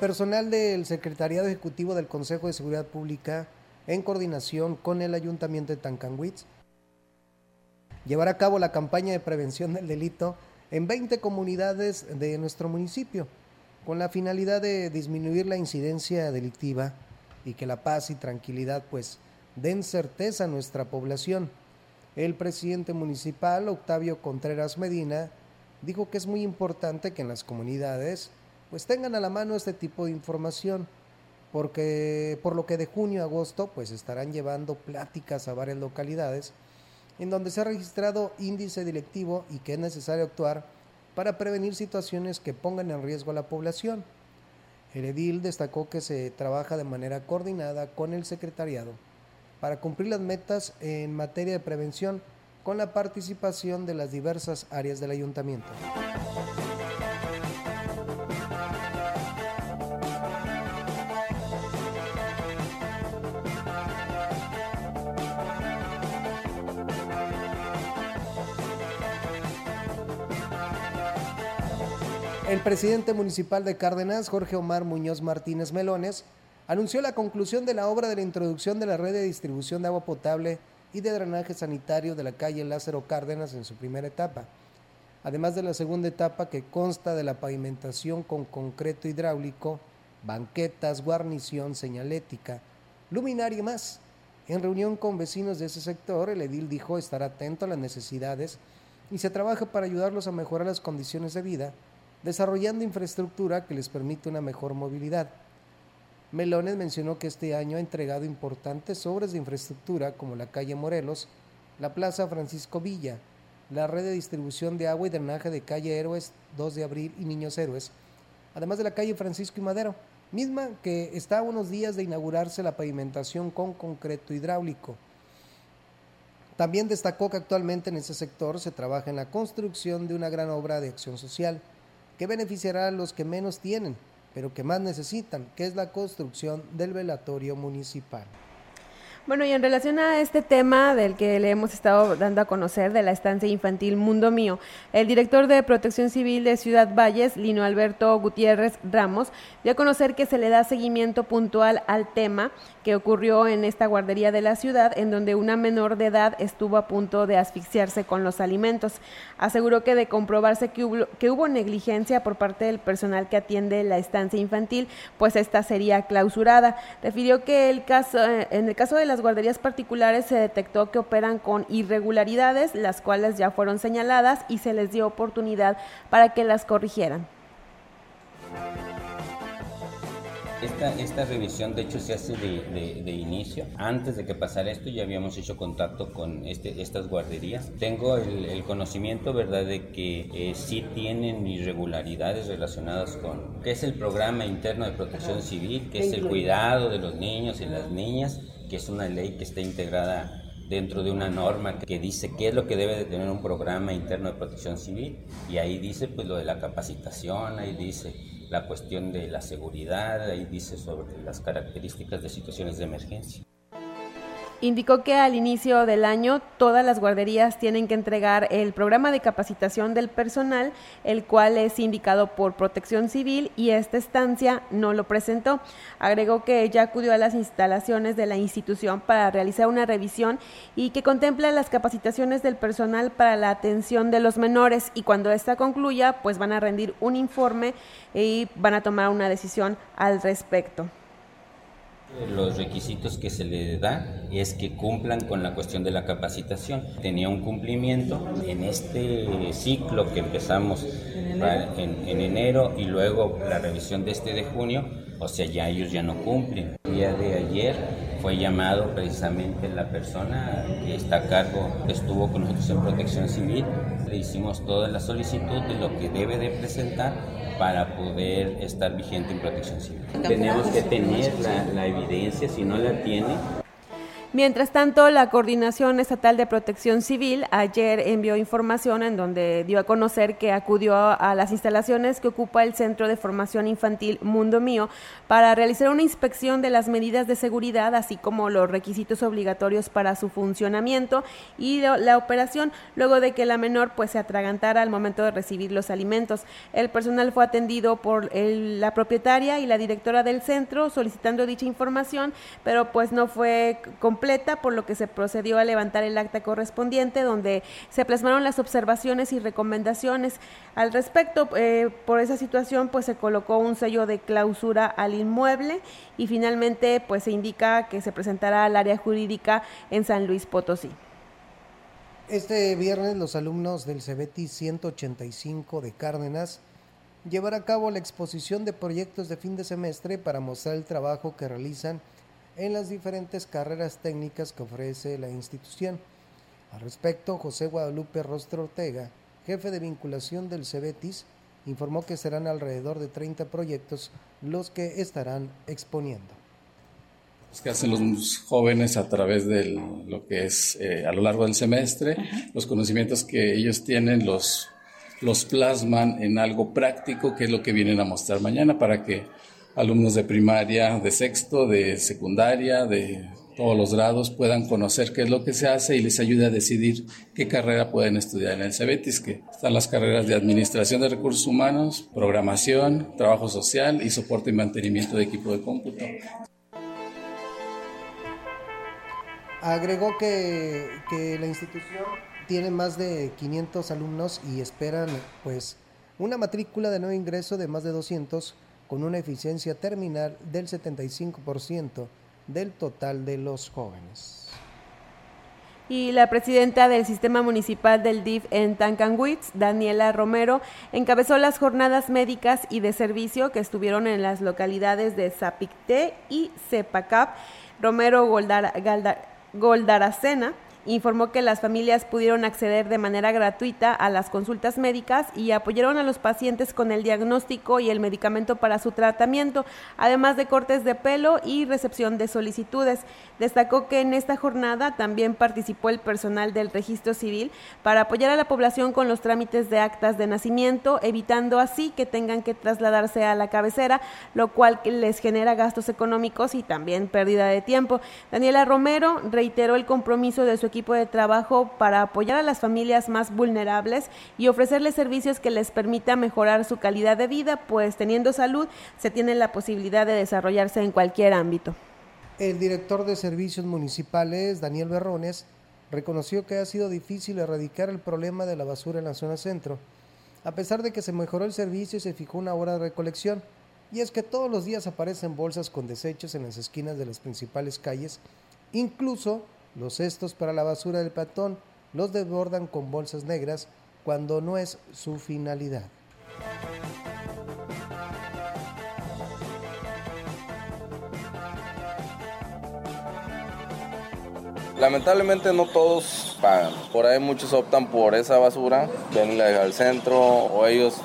[SPEAKER 3] Personal del Secretariado Ejecutivo del Consejo de Seguridad Pública, en coordinación con el Ayuntamiento de Tancanwitz, llevará a cabo la campaña de prevención del delito en 20 comunidades de nuestro municipio, con la finalidad de disminuir la incidencia delictiva y que la paz y tranquilidad pues den certeza a nuestra población. El presidente municipal, Octavio Contreras Medina, dijo que es muy importante que en las comunidades pues tengan a la mano este tipo de información, porque por lo que de junio a agosto pues estarán llevando pláticas a varias localidades en donde se ha registrado índice directivo y que es necesario actuar para prevenir situaciones que pongan en riesgo a la población. El edil destacó que se trabaja de manera coordinada con el secretariado para cumplir las metas en materia de prevención con la participación de las diversas áreas del ayuntamiento. El presidente municipal de Cárdenas, Jorge Omar Muñoz Martínez Melones, anunció la conclusión de la obra de la introducción de la red de distribución de agua potable y de drenaje sanitario de la calle Lázaro Cárdenas en su primera etapa, además de la segunda etapa que consta de la pavimentación con concreto hidráulico, banquetas, guarnición, señalética, luminaria y más. En reunión con vecinos de ese sector, el edil dijo estar atento a las necesidades y se trabaja para ayudarlos a mejorar las condiciones de vida desarrollando infraestructura que les permite una mejor movilidad. Melones mencionó que este año ha entregado importantes obras de infraestructura como la calle Morelos, la Plaza Francisco Villa, la red de distribución de agua y drenaje de calle Héroes 2 de abril y Niños Héroes, además de la calle Francisco y Madero, misma que está a unos días de inaugurarse la pavimentación con concreto hidráulico. También destacó que actualmente en ese sector se trabaja en la construcción de una gran obra de acción social, que beneficiará a los que menos tienen, pero que más necesitan, que es la construcción del velatorio municipal.
[SPEAKER 2] Bueno, y en relación a este tema del que le hemos estado dando a conocer de la estancia infantil Mundo Mío, el director de Protección Civil de Ciudad Valles, Lino Alberto Gutiérrez Ramos, dio a conocer que se le da seguimiento puntual al tema que ocurrió en esta guardería de la ciudad, en donde una menor de edad estuvo a punto de asfixiarse con los alimentos. Aseguró que de comprobarse que hubo, que hubo negligencia por parte del personal que atiende la estancia infantil, pues esta sería clausurada. Refirió que el caso, eh, en el caso de las guarderías particulares se detectó que operan con irregularidades, las cuales ya fueron señaladas y se les dio oportunidad para que las corrigieran.
[SPEAKER 28] Esta, esta revisión de hecho se hace de, de, inicio. Antes de que pasara esto ya habíamos hecho contacto con este, estas guarderías. Tengo el, el conocimiento, ¿verdad?, de que eh, sí tienen irregularidades relacionadas con qué es el programa interno de protección civil, qué es el cuidado de los niños y las niñas, que es una ley que está integrada dentro de una norma que dice qué es lo que debe de tener un programa interno de protección civil y ahí dice pues lo de la capacitación, ahí dice la cuestión de la seguridad, ahí dice sobre las características de situaciones de emergencia.
[SPEAKER 2] Indicó que al inicio del año todas las guarderías tienen que entregar el programa de capacitación del personal, el cual es indicado por Protección Civil y esta estancia no lo presentó. Agregó que ya acudió a las instalaciones de la institución para realizar una revisión y que contempla las capacitaciones del personal para la atención de los menores y cuando esta concluya, pues van a rendir un informe y van a tomar una decisión al respecto.
[SPEAKER 28] Los requisitos que se le da es que cumplan con la cuestión de la capacitación. Tenía un cumplimiento en este ciclo que empezamos en, en enero y luego la revisión de este de junio, o sea, ya ellos ya no cumplen. El día de ayer fue llamado precisamente la persona que está a cargo, que estuvo con nosotros en protección civil. Le hicimos toda la solicitud de lo que debe de presentar para poder estar vigente en protección civil. Tenemos que tener la, la evidencia, si no la tiene,
[SPEAKER 2] Mientras tanto, la Coordinación Estatal de Protección Civil ayer envió información en donde dio a conocer que acudió a las instalaciones que ocupa el Centro de Formación Infantil Mundo Mío para realizar una inspección de las medidas de seguridad, así como los requisitos obligatorios para su funcionamiento y la operación, luego de que la menor pues se atragantara al momento de recibir los alimentos. El personal fue atendido por el, la propietaria y la directora del centro solicitando dicha información, pero pues no fue por lo que se procedió a levantar el acta correspondiente donde se plasmaron las observaciones y recomendaciones al respecto. Eh, por esa situación, pues se colocó un sello de clausura al inmueble y finalmente, pues se indica que se presentará al área jurídica en San Luis Potosí.
[SPEAKER 3] Este viernes los alumnos del CEBETI 185 de Cárdenas llevará a cabo la exposición de proyectos de fin de semestre para mostrar el trabajo que realizan en las diferentes carreras técnicas que ofrece la institución. Al respecto, José Guadalupe Rostro Ortega, jefe de vinculación del CEBETIS, informó que serán alrededor de 30 proyectos los que estarán exponiendo.
[SPEAKER 29] Los que hacen los jóvenes a través de lo que es eh, a lo largo del semestre, los conocimientos que ellos tienen los, los plasman en algo práctico, que es lo que vienen a mostrar mañana para que alumnos de primaria, de sexto, de secundaria, de todos los grados puedan conocer qué es lo que se hace y les ayude a decidir qué carrera pueden estudiar en el CEBETIS, que están las carreras de Administración de Recursos Humanos, Programación, Trabajo Social y Soporte y Mantenimiento de Equipo de Cómputo.
[SPEAKER 3] Agregó que, que la institución tiene más de 500 alumnos y esperan pues una matrícula de nuevo ingreso de más de 200 con una eficiencia terminal del 75% del total de los jóvenes.
[SPEAKER 2] Y la presidenta del Sistema Municipal del DIF en Tancanwitz, Daniela Romero, encabezó las jornadas médicas y de servicio que estuvieron en las localidades de Zapicté y Cepacap. Romero Goldaracena informó que las familias pudieron acceder de manera gratuita a las consultas médicas y apoyaron a los pacientes con el diagnóstico y el medicamento para su tratamiento, además de cortes de pelo y recepción de solicitudes. Destacó que en esta jornada también participó el personal del registro civil para apoyar a la población con los trámites de actas de nacimiento, evitando así que tengan que trasladarse a la cabecera, lo cual les genera gastos económicos y también pérdida de tiempo. Daniela Romero reiteró el compromiso de su equipo de trabajo para apoyar a las familias más vulnerables y ofrecerles servicios que les permita mejorar su calidad de vida, pues teniendo salud se tiene la posibilidad de desarrollarse en cualquier ámbito.
[SPEAKER 3] El director de servicios municipales, Daniel Berrones, reconoció que ha sido difícil erradicar el problema de la basura en la zona centro, a pesar de que se mejoró el servicio y se fijó una hora de recolección. Y es que todos los días aparecen bolsas con desechos en las esquinas de las principales calles, incluso los cestos para la basura del peatón los desbordan con bolsas negras cuando no es su finalidad.
[SPEAKER 30] Lamentablemente no todos pagan. Por ahí muchos optan por esa basura, venirla al centro o ellos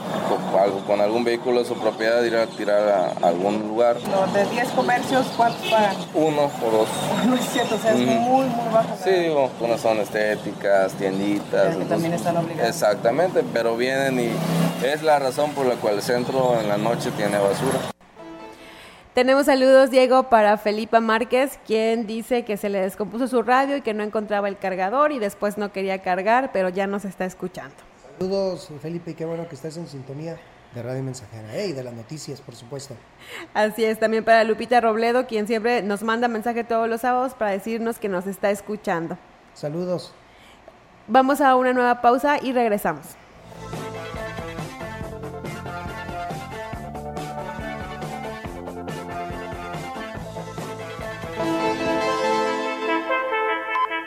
[SPEAKER 30] con, algún vehículo de su propiedad ir a tirar a algún lugar.
[SPEAKER 31] de 10 comercios cuántos pagan?
[SPEAKER 30] Uno o dos. [LAUGHS]
[SPEAKER 31] No es cierto, o sea, es muy, muy bajo.
[SPEAKER 30] Sí, digo, unas son estéticas, tienditas.
[SPEAKER 31] que también están obligados.
[SPEAKER 30] Exactamente, pero vienen y es la razón por la cual el centro en la noche tiene basura.
[SPEAKER 2] Tenemos saludos, Diego, para Felipa Márquez, quien dice que se le descompuso su radio y que no encontraba el cargador y después no quería cargar, pero ya nos está escuchando.
[SPEAKER 3] Saludos, Felipe, y qué bueno que estás en sintonía de Radio Mensajera y de las noticias, por supuesto.
[SPEAKER 2] Así es, también para Lupita Robledo, quien siempre nos manda mensaje todos los sábados para decirnos que nos está escuchando.
[SPEAKER 3] Saludos.
[SPEAKER 2] Vamos a una nueva pausa y regresamos.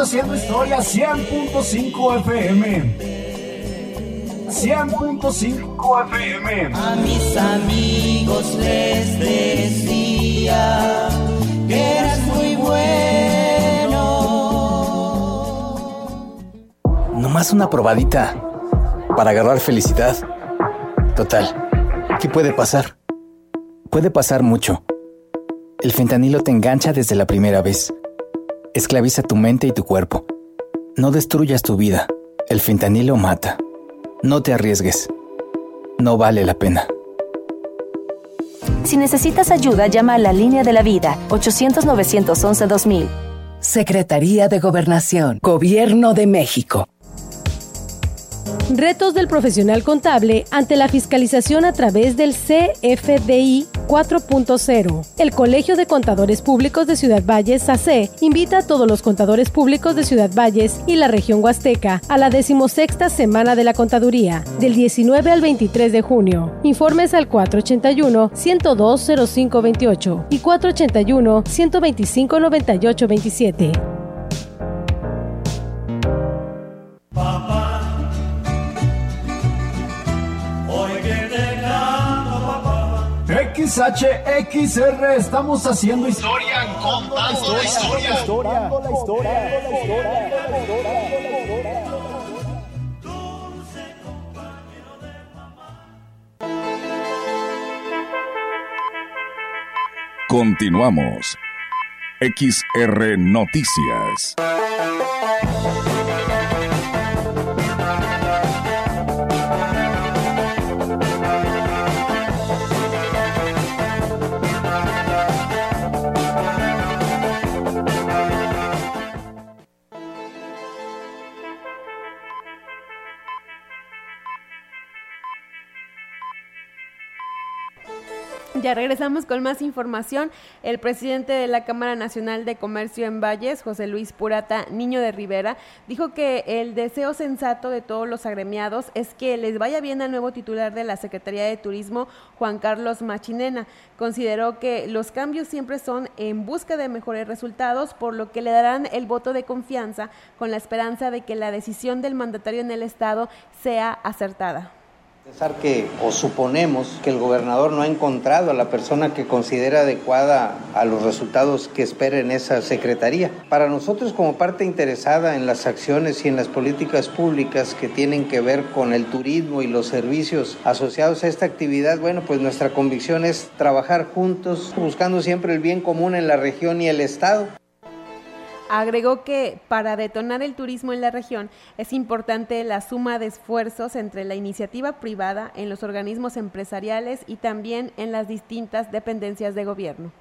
[SPEAKER 19] haciendo historia 100.5 FM. 100.5 FM.
[SPEAKER 14] A mis amigos les decía que eres muy bueno.
[SPEAKER 32] Nomás una probadita para agarrar felicidad. Total, ¿qué puede pasar? Puede pasar mucho. El fentanilo te engancha desde la primera vez. Esclaviza tu mente y tu cuerpo. No destruyas tu vida. El fentanilo mata. No te arriesgues. No vale la pena.
[SPEAKER 33] Si necesitas ayuda, llama a la línea de la vida 800-911-2000.
[SPEAKER 34] Secretaría de Gobernación, Gobierno de México.
[SPEAKER 26] Retos del profesional contable ante la fiscalización a través del CFDI 4.0. El Colegio de Contadores Públicos de Ciudad Valles, SACE, invita a todos los contadores públicos de Ciudad Valles y la región Huasteca a la decimosexta Semana de la Contaduría, del 19 al 23 de junio. Informes al 481-102-0528 y 481-125-9827.
[SPEAKER 19] XHXR, estamos haciendo historia, contando la historia.
[SPEAKER 13] Continuamos. XR Noticias.
[SPEAKER 2] Ya regresamos con más información. El presidente de la Cámara Nacional de Comercio en Valles, José Luis Purata Niño de Rivera, dijo que el deseo sensato de todos los agremiados es que les vaya bien al nuevo titular de la Secretaría de Turismo, Juan Carlos Machinena. Consideró que los cambios siempre son en busca de mejores resultados, por lo que le darán el voto de confianza con la esperanza de que la decisión del mandatario en el Estado sea acertada.
[SPEAKER 35] Pensar que o suponemos que el gobernador no ha encontrado a la persona que considera adecuada a los resultados que espera en esa secretaría. Para nosotros como parte interesada en las acciones y en las políticas públicas que tienen que ver con el turismo y los servicios asociados a esta actividad, bueno, pues nuestra convicción es trabajar juntos buscando siempre el bien común en la región y el estado.
[SPEAKER 2] Agregó que para detonar el turismo en la región es importante la suma de esfuerzos entre la iniciativa privada en los organismos empresariales y también en las distintas dependencias de gobierno.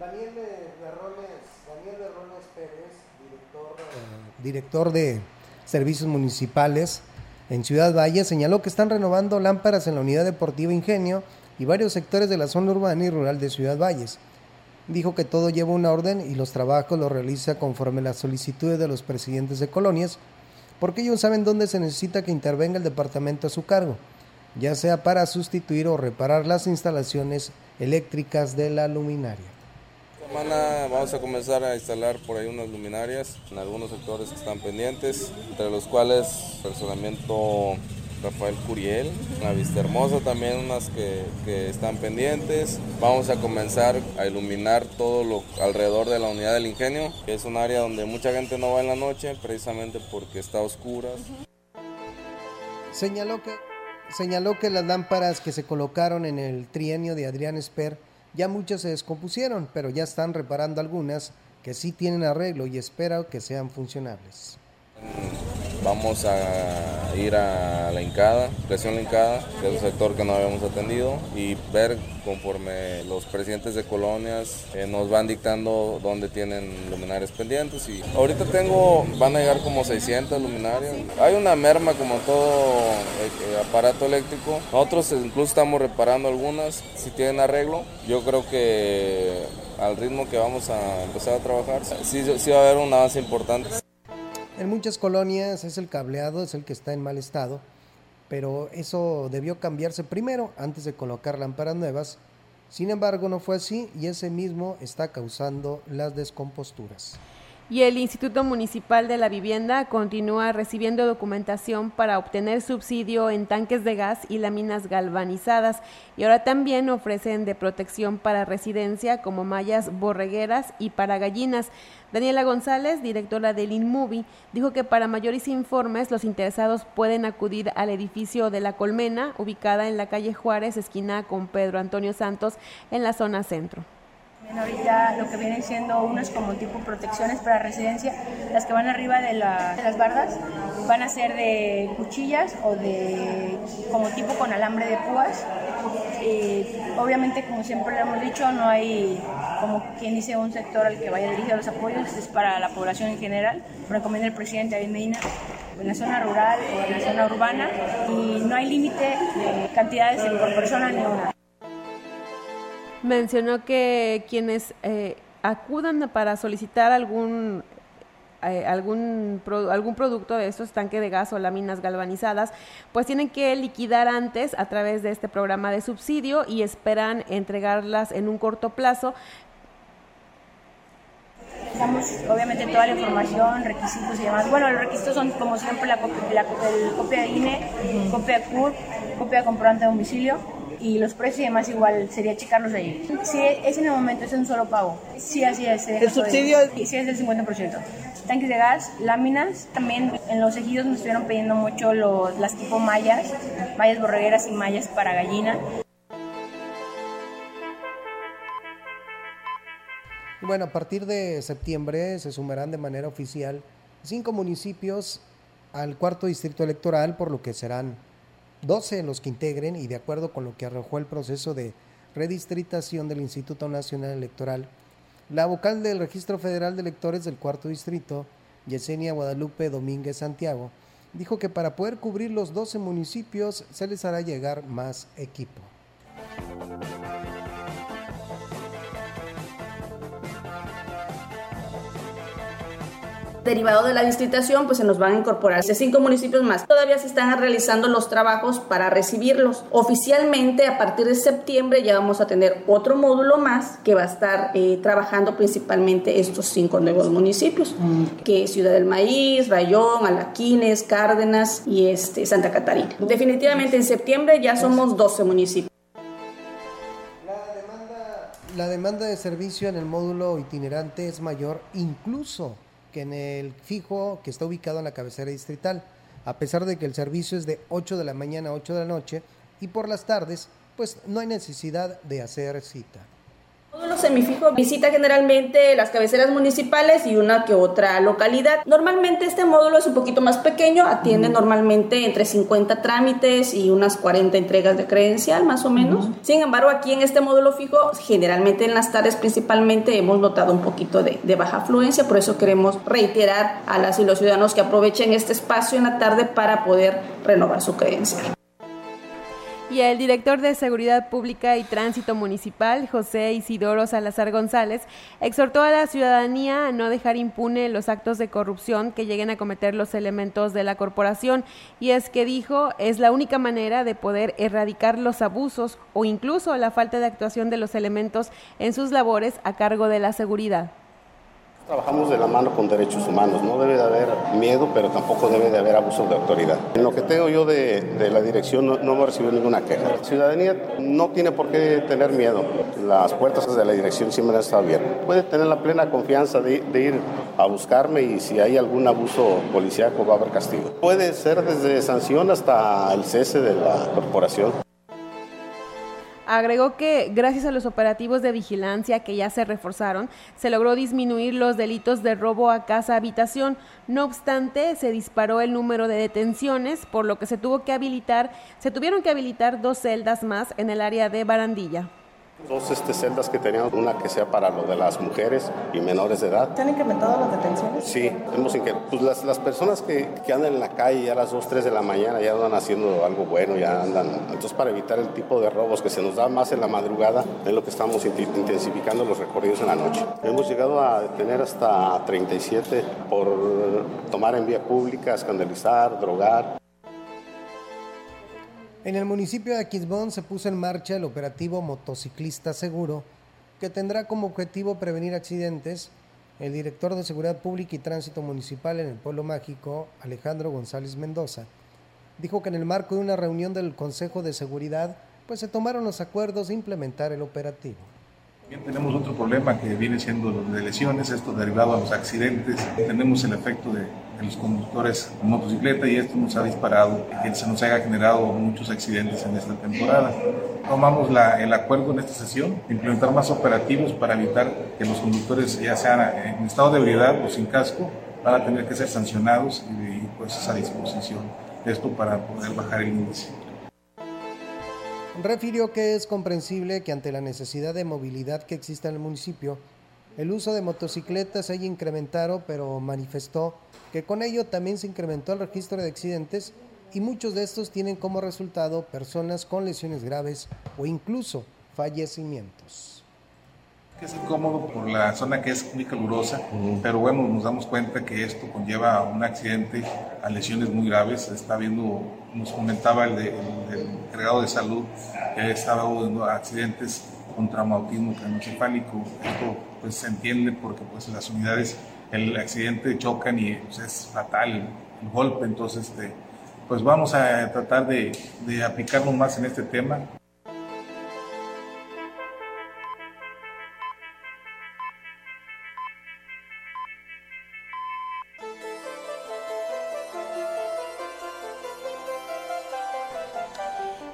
[SPEAKER 3] Daniel Berrones, Daniel Berrones Pérez, director, eh, director de Servicios Municipales en Ciudad Valle, señaló que están renovando lámparas en la unidad deportiva Ingenio y varios sectores de la zona urbana y rural de Ciudad Valles. Dijo que todo lleva una orden y los trabajos los realiza conforme las solicitudes de los presidentes de colonias, porque ellos saben dónde se necesita que intervenga el departamento a su cargo, ya sea para sustituir o reparar las instalaciones eléctricas de la luminaria.
[SPEAKER 30] semana vamos a comenzar a instalar por ahí unas luminarias en algunos sectores que están pendientes, entre los cuales personamiento Rafael Curiel, la Vista Hermosa también unas que, que, están pendientes. Vamos a comenzar a iluminar todo lo alrededor de la unidad del ingenio, que es un área donde mucha gente no va en la noche, precisamente porque está oscura.
[SPEAKER 3] Señaló que, señaló que las lámparas que se colocaron en el trienio de Adrián Esper ya muchas se descompusieron, pero ya están reparando algunas que sí tienen arreglo y espera que sean funcionables.
[SPEAKER 30] Vamos a ir a la Incada, Presión La Incada, que es un sector que no habíamos atendido, y ver conforme los presidentes de colonias eh, nos van dictando dónde tienen luminarias pendientes. Y ahorita tengo, van a llegar como 600 luminarias. Hay una merma como todo eh, aparato eléctrico. Nosotros incluso estamos reparando algunas, si tienen arreglo. Yo creo que al ritmo que vamos a empezar a trabajar, sí, sí va a haber un avance importante.
[SPEAKER 3] En muchas colonias es el cableado, es el que está en mal estado, pero eso debió cambiarse primero antes de colocar lámparas nuevas. Sin embargo, no fue así y ese mismo está causando las descomposturas.
[SPEAKER 2] Y el Instituto Municipal de la Vivienda continúa recibiendo documentación para obtener subsidio en tanques de gas y láminas galvanizadas. Y ahora también ofrecen de protección para residencia como mallas borregueras y para gallinas. Daniela González, directora del InMovie, dijo que para mayores informes los interesados pueden acudir al edificio de La Colmena, ubicada en la calle Juárez, esquina con Pedro Antonio Santos, en la zona centro.
[SPEAKER 36] Ahorita lo que vienen siendo unas como tipo protecciones para residencia, las que van arriba de, la, de las bardas van a ser de cuchillas o de como tipo con alambre de púas. obviamente, como siempre le hemos dicho, no hay como quien dice un sector al que vaya dirigido los apoyos, es para la población en general. Recomienda el presidente David Medina en la zona rural o en la zona urbana y no hay límite de cantidades por persona ni una
[SPEAKER 2] mencionó que quienes eh, acudan para solicitar algún eh, algún, algún producto de estos, tanque de gas o láminas galvanizadas, pues tienen que liquidar antes a través de este programa de subsidio y esperan entregarlas en un corto plazo.
[SPEAKER 36] Damos obviamente toda la información, requisitos y demás. Bueno, los requisitos son como siempre la copia, la, copia de INE, copia de CUR, copia de comprobante de domicilio y los precios y demás igual sería checarlos ahí. Si es en el momento, es un solo pago. Sí, así es.
[SPEAKER 31] ¿El subsidio?
[SPEAKER 36] Sí, es del 50%. Tanques de gas, láminas, también en los ejidos nos estuvieron pidiendo mucho los, las tipo mallas, mallas borregueras y mallas para gallina.
[SPEAKER 3] Bueno, a partir de septiembre se sumarán de manera oficial cinco municipios al cuarto distrito electoral, por lo que serán 12 los que integren y de acuerdo con lo que arrojó el proceso de redistritación del Instituto Nacional Electoral, la vocal del Registro Federal de Electores del Cuarto Distrito, Yesenia Guadalupe Domínguez Santiago, dijo que para poder cubrir los 12 municipios se les hará llegar más equipo.
[SPEAKER 37] Derivado de la distritación, pues se nos van a incorporar cinco municipios más. Todavía se están realizando los trabajos para recibirlos. Oficialmente, a partir de septiembre, ya vamos a tener otro módulo más que va a estar eh, trabajando principalmente estos cinco nuevos municipios, que es Ciudad del Maíz, Rayón, Alaquines, Cárdenas y este, Santa Catarina. Definitivamente en septiembre ya somos 12 municipios.
[SPEAKER 3] La demanda de servicio en el módulo itinerante es mayor incluso que en el fijo que está ubicado en la cabecera distrital, a pesar de que el servicio es de 8 de la mañana a 8 de la noche y por las tardes, pues no hay necesidad de hacer cita.
[SPEAKER 37] Módulo semifijo visita generalmente las cabeceras municipales y una que otra localidad. Normalmente este módulo es un poquito más pequeño, atiende normalmente entre 50 trámites y unas 40 entregas de credencial más o menos. Sin embargo, aquí en este módulo fijo, generalmente en las tardes principalmente hemos notado un poquito de, de baja afluencia, por eso queremos reiterar a las y los ciudadanos que aprovechen este espacio en la tarde para poder renovar su credencial
[SPEAKER 2] y el director de Seguridad Pública y Tránsito Municipal, José Isidoro Salazar González, exhortó a la ciudadanía a no dejar impune los actos de corrupción que lleguen a cometer los elementos de la corporación y es que dijo es la única manera de poder erradicar los abusos o incluso la falta de actuación de los elementos en sus labores a cargo de la seguridad.
[SPEAKER 38] Trabajamos de la mano con derechos humanos, no debe de haber miedo, pero tampoco debe de haber abuso de autoridad. En lo que tengo yo de, la dirección no, no recibido ninguna queja. La ciudadanía no tiene por qué tener miedo. Las puertas de la dirección siempre han estado abiertas. Puede tener la plena confianza de, de ir a buscarme y si hay algún abuso policíaco va a haber castigo. Puede ser desde sanción hasta el cese de la corporación.
[SPEAKER 2] Agregó que gracias a los operativos de vigilancia que ya se reforzaron, se logró disminuir los delitos de robo a casa habitación. No obstante, se disparó el número de detenciones, por lo que se tuvo que habilitar, se tuvieron que habilitar dos celdas más en el área de Barandilla.
[SPEAKER 38] Dos este, celdas que teníamos, una que sea para lo de las mujeres y menores de edad.
[SPEAKER 31] ¿Se han incrementado las detenciones?
[SPEAKER 38] Sí, hemos pues las, las personas que, que, andan en la calle ya a las 2, 3 de la mañana ya andan haciendo algo bueno, ya andan. Entonces, para evitar el tipo de robos que se nos da más en la madrugada, es lo que estamos intensificando los recorridos en la noche. Hemos llegado a detener hasta 37 por tomar en vía pública, escandalizar, drogar.
[SPEAKER 3] En el municipio de Aquismón se puso en marcha el operativo Motociclista Seguro, que tendrá como objetivo prevenir accidentes. El director de Seguridad Pública y Tránsito Municipal en el Pueblo Mágico, Alejandro González Mendoza, dijo que en el marco de una reunión del Consejo de Seguridad, pues se tomaron los acuerdos de implementar el operativo
[SPEAKER 39] tenemos otro problema que viene siendo de lesiones, esto derivado a los accidentes. Tenemos el efecto de, los conductores de motocicleta y esto nos ha disparado que se nos haya generado muchos accidentes en esta temporada. Tomamos el acuerdo en esta sesión implementar más operativos para evitar que los conductores, ya sean en estado de ebriedad o sin casco, van a tener que ser sancionados y, y pues a disposición. Esto para poder bajar el índice.
[SPEAKER 3] Refirió que es comprensible que ante la necesidad de movilidad que existe en el municipio, el uso de motocicletas haya incrementado, pero manifestó que con ello también se incrementó el registro de accidentes y muchos de estos tienen como resultado personas con lesiones graves o incluso fallecimientos
[SPEAKER 39] es incómodo por la zona que es muy calurosa, pero bueno, nos damos cuenta que esto conlleva a un accidente, a lesiones muy graves. Está viendo, nos comentaba el, de, el, encargado de salud, que estaba habiendo accidentes con traumatismo craneoencefálico. Esto pues se entiende porque pues las unidades, el accidente chocan y pues, es fatal el, golpe, entonces este, pues vamos a tratar de, de aplicarnos más en este tema.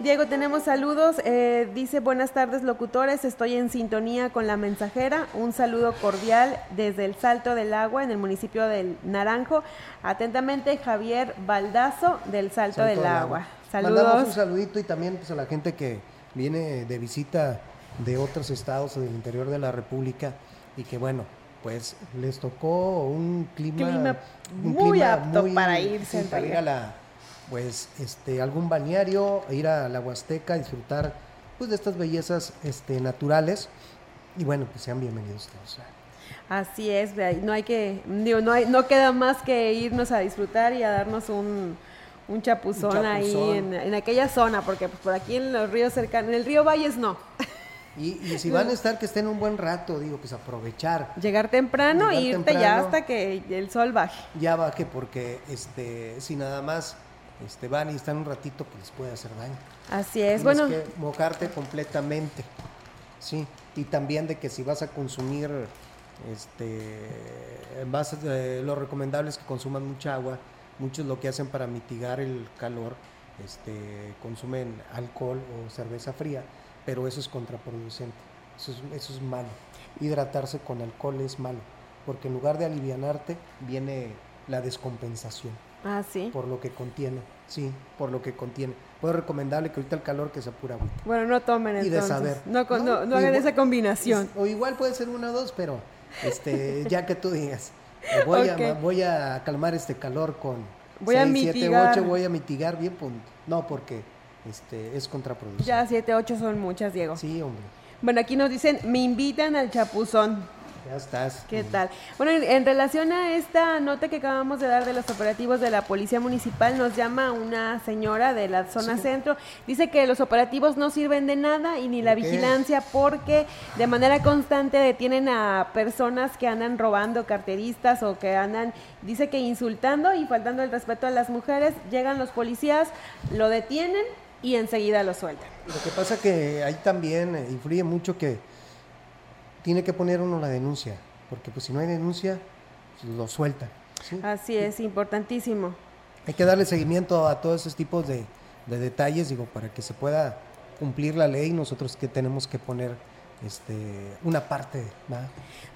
[SPEAKER 2] Diego, tenemos saludos. Eh, dice, buenas tardes locutores, estoy en sintonía con la mensajera. Un saludo cordial desde el Salto del Agua en el municipio del Naranjo. Atentamente, Javier Baldazo del Salto, del, Agua.
[SPEAKER 3] Saludos. Mandamos un saludito y también pues, a la gente que viene de visita de otros estados o del interior de la República y que bueno, pues les tocó un clima,
[SPEAKER 2] muy apto para irse.
[SPEAKER 3] para ir a la pues este algún balneario, ir a la Huasteca, disfrutar pues de estas bellezas este naturales y bueno, pues sean bienvenidos todos.
[SPEAKER 2] Así es, no hay que digo, no hay no queda más que irnos a disfrutar y a darnos un un chapuzón, ahí en, aquella zona, porque pues, por aquí en los ríos cercanos, en el río Valles no.
[SPEAKER 3] Y, y, si van a [LAUGHS] estar, que estén un buen rato, digo, pues aprovechar.
[SPEAKER 2] Llegar temprano e irte ya hasta que el sol baje.
[SPEAKER 3] Ya baje, porque este, si nada más este, van y están un ratito, pues les puede hacer daño.
[SPEAKER 2] Así es,
[SPEAKER 3] Tienes
[SPEAKER 2] bueno.
[SPEAKER 3] que mojarte completamente, sí. Y también de que si vas a consumir, este, vas, eh, lo recomendable es que consuman mucha agua. Muchos lo que hacen para mitigar el calor, este, consumen alcohol o cerveza fría, pero eso es contraproducente. Eso es, eso es malo. Hidratarse con alcohol es malo, porque en lugar de alivianarte, viene la descompensación.
[SPEAKER 2] Ah, sí.
[SPEAKER 3] Por lo que contiene, sí, por lo que contiene. Puedo recomendable que ahorita el calor que se apura agüita.
[SPEAKER 2] Bueno, no tomen entonces.
[SPEAKER 3] Y de saber.
[SPEAKER 2] No, no, no, hagan esa combinación.
[SPEAKER 3] o igual puede ser una o dos, pero este, [LAUGHS] ya que tú digas, voy, a, voy a calmar este calor con
[SPEAKER 2] voy 6, a mitigar.
[SPEAKER 3] 7, 8, voy a mitigar bien, pues, no, porque este, es contraproducente.
[SPEAKER 2] Ya 7, 8 son muchas, Diego.
[SPEAKER 3] Sí, hombre.
[SPEAKER 2] Bueno, aquí nos dicen, me invitan al chapuzón.
[SPEAKER 3] Ya estás.
[SPEAKER 2] ¿Qué tal? Bueno, en, relación a esta nota que acabamos de dar de los operativos de la Policía Municipal, nos llama una señora de la zona centro. Dice que los operativos no sirven de nada y ni la vigilancia porque de manera constante detienen a personas que andan robando carteristas o que andan, dice que insultando y faltando el respeto a las mujeres. Llegan los policías, lo detienen y enseguida lo sueltan.
[SPEAKER 3] Lo que pasa que ahí también influye mucho que tiene que poner uno la denuncia, porque pues si no hay denuncia, pues, lo sueltan.
[SPEAKER 2] Así es, importantísimo.
[SPEAKER 3] Hay que darle seguimiento a todos esos tipos de, detalles, digo, para que se pueda cumplir la ley, nosotros que tenemos que poner este, una parte.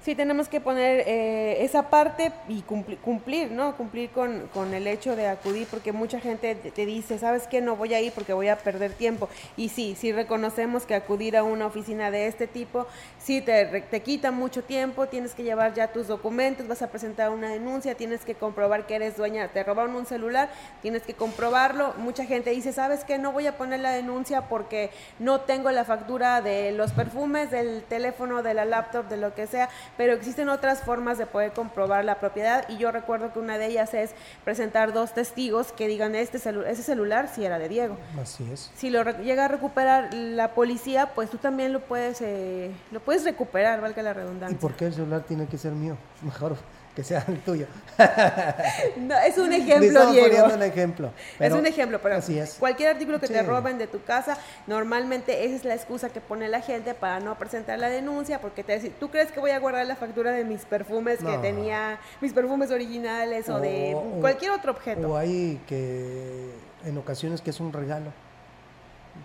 [SPEAKER 2] Sí, tenemos que poner eh, esa parte y cumpli- cumplir, ¿no? Cumplir con, con el hecho de acudir, porque mucha gente te, dice, ¿sabes qué? No voy a ir porque voy a perder tiempo. Y sí, sí reconocemos que acudir a una oficina de este tipo, sí te, te quita mucho tiempo, tienes que llevar ya tus documentos, vas a presentar una denuncia, tienes que comprobar que eres dueña, te robaron un celular, tienes que comprobarlo. Mucha gente dice, ¿sabes qué? No voy a poner la denuncia porque no tengo la factura de los perfumes, del teléfono, de la laptop, de lo que sea, pero existen otras formas de poder comprobar la propiedad y yo recuerdo que una de ellas es presentar dos testigos que digan este celu- ese celular si era de Diego.
[SPEAKER 3] Así es.
[SPEAKER 2] Si lo llega a recuperar la policía, pues tú también lo puedes eh, lo puedes recuperar, valga la
[SPEAKER 3] ¿Y
[SPEAKER 2] redundancia.
[SPEAKER 3] por qué el celular tiene que ser mío? [LAUGHS] Mejor que sea el tuyo. [LAUGHS]
[SPEAKER 2] No, es un ejemplo,
[SPEAKER 3] estamos
[SPEAKER 2] Diego.
[SPEAKER 3] poniendo un ejemplo. pero
[SPEAKER 2] es un ejemplo, pero
[SPEAKER 3] así es.
[SPEAKER 2] cualquier artículo que te roben de tu casa, normalmente esa es la excusa que pone la gente para no presentar la denuncia, porque te decir, ¿tú crees que voy a guardar la factura de mis perfumes que tenía, mis perfumes originales o, de
[SPEAKER 3] O- o-
[SPEAKER 2] cualquier otro objeto?
[SPEAKER 3] O hay que en ocasiones que es un regalo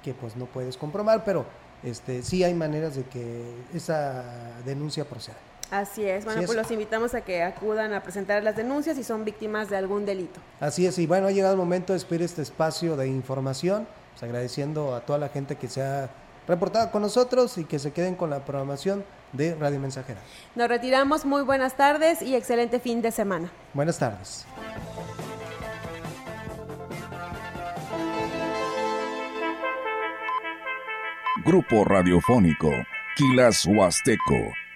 [SPEAKER 3] que pues no puedes comprobar, pero este sí hay maneras de que esa denuncia proceda.
[SPEAKER 2] Así es, bueno,
[SPEAKER 3] Así
[SPEAKER 2] pues
[SPEAKER 3] es.
[SPEAKER 2] los invitamos a que acudan a presentar las denuncias si son víctimas de algún delito.
[SPEAKER 3] Así es, y bueno, ha llegado el momento de despedir este espacio de información, pues agradeciendo a toda la gente que se ha reportado con nosotros y que se queden con la programación de Radio Mensajera.
[SPEAKER 2] Nos retiramos, muy buenas tardes y excelente fin de semana.
[SPEAKER 3] Buenas tardes.
[SPEAKER 13] Grupo Radiofónico, Quilas Huasteco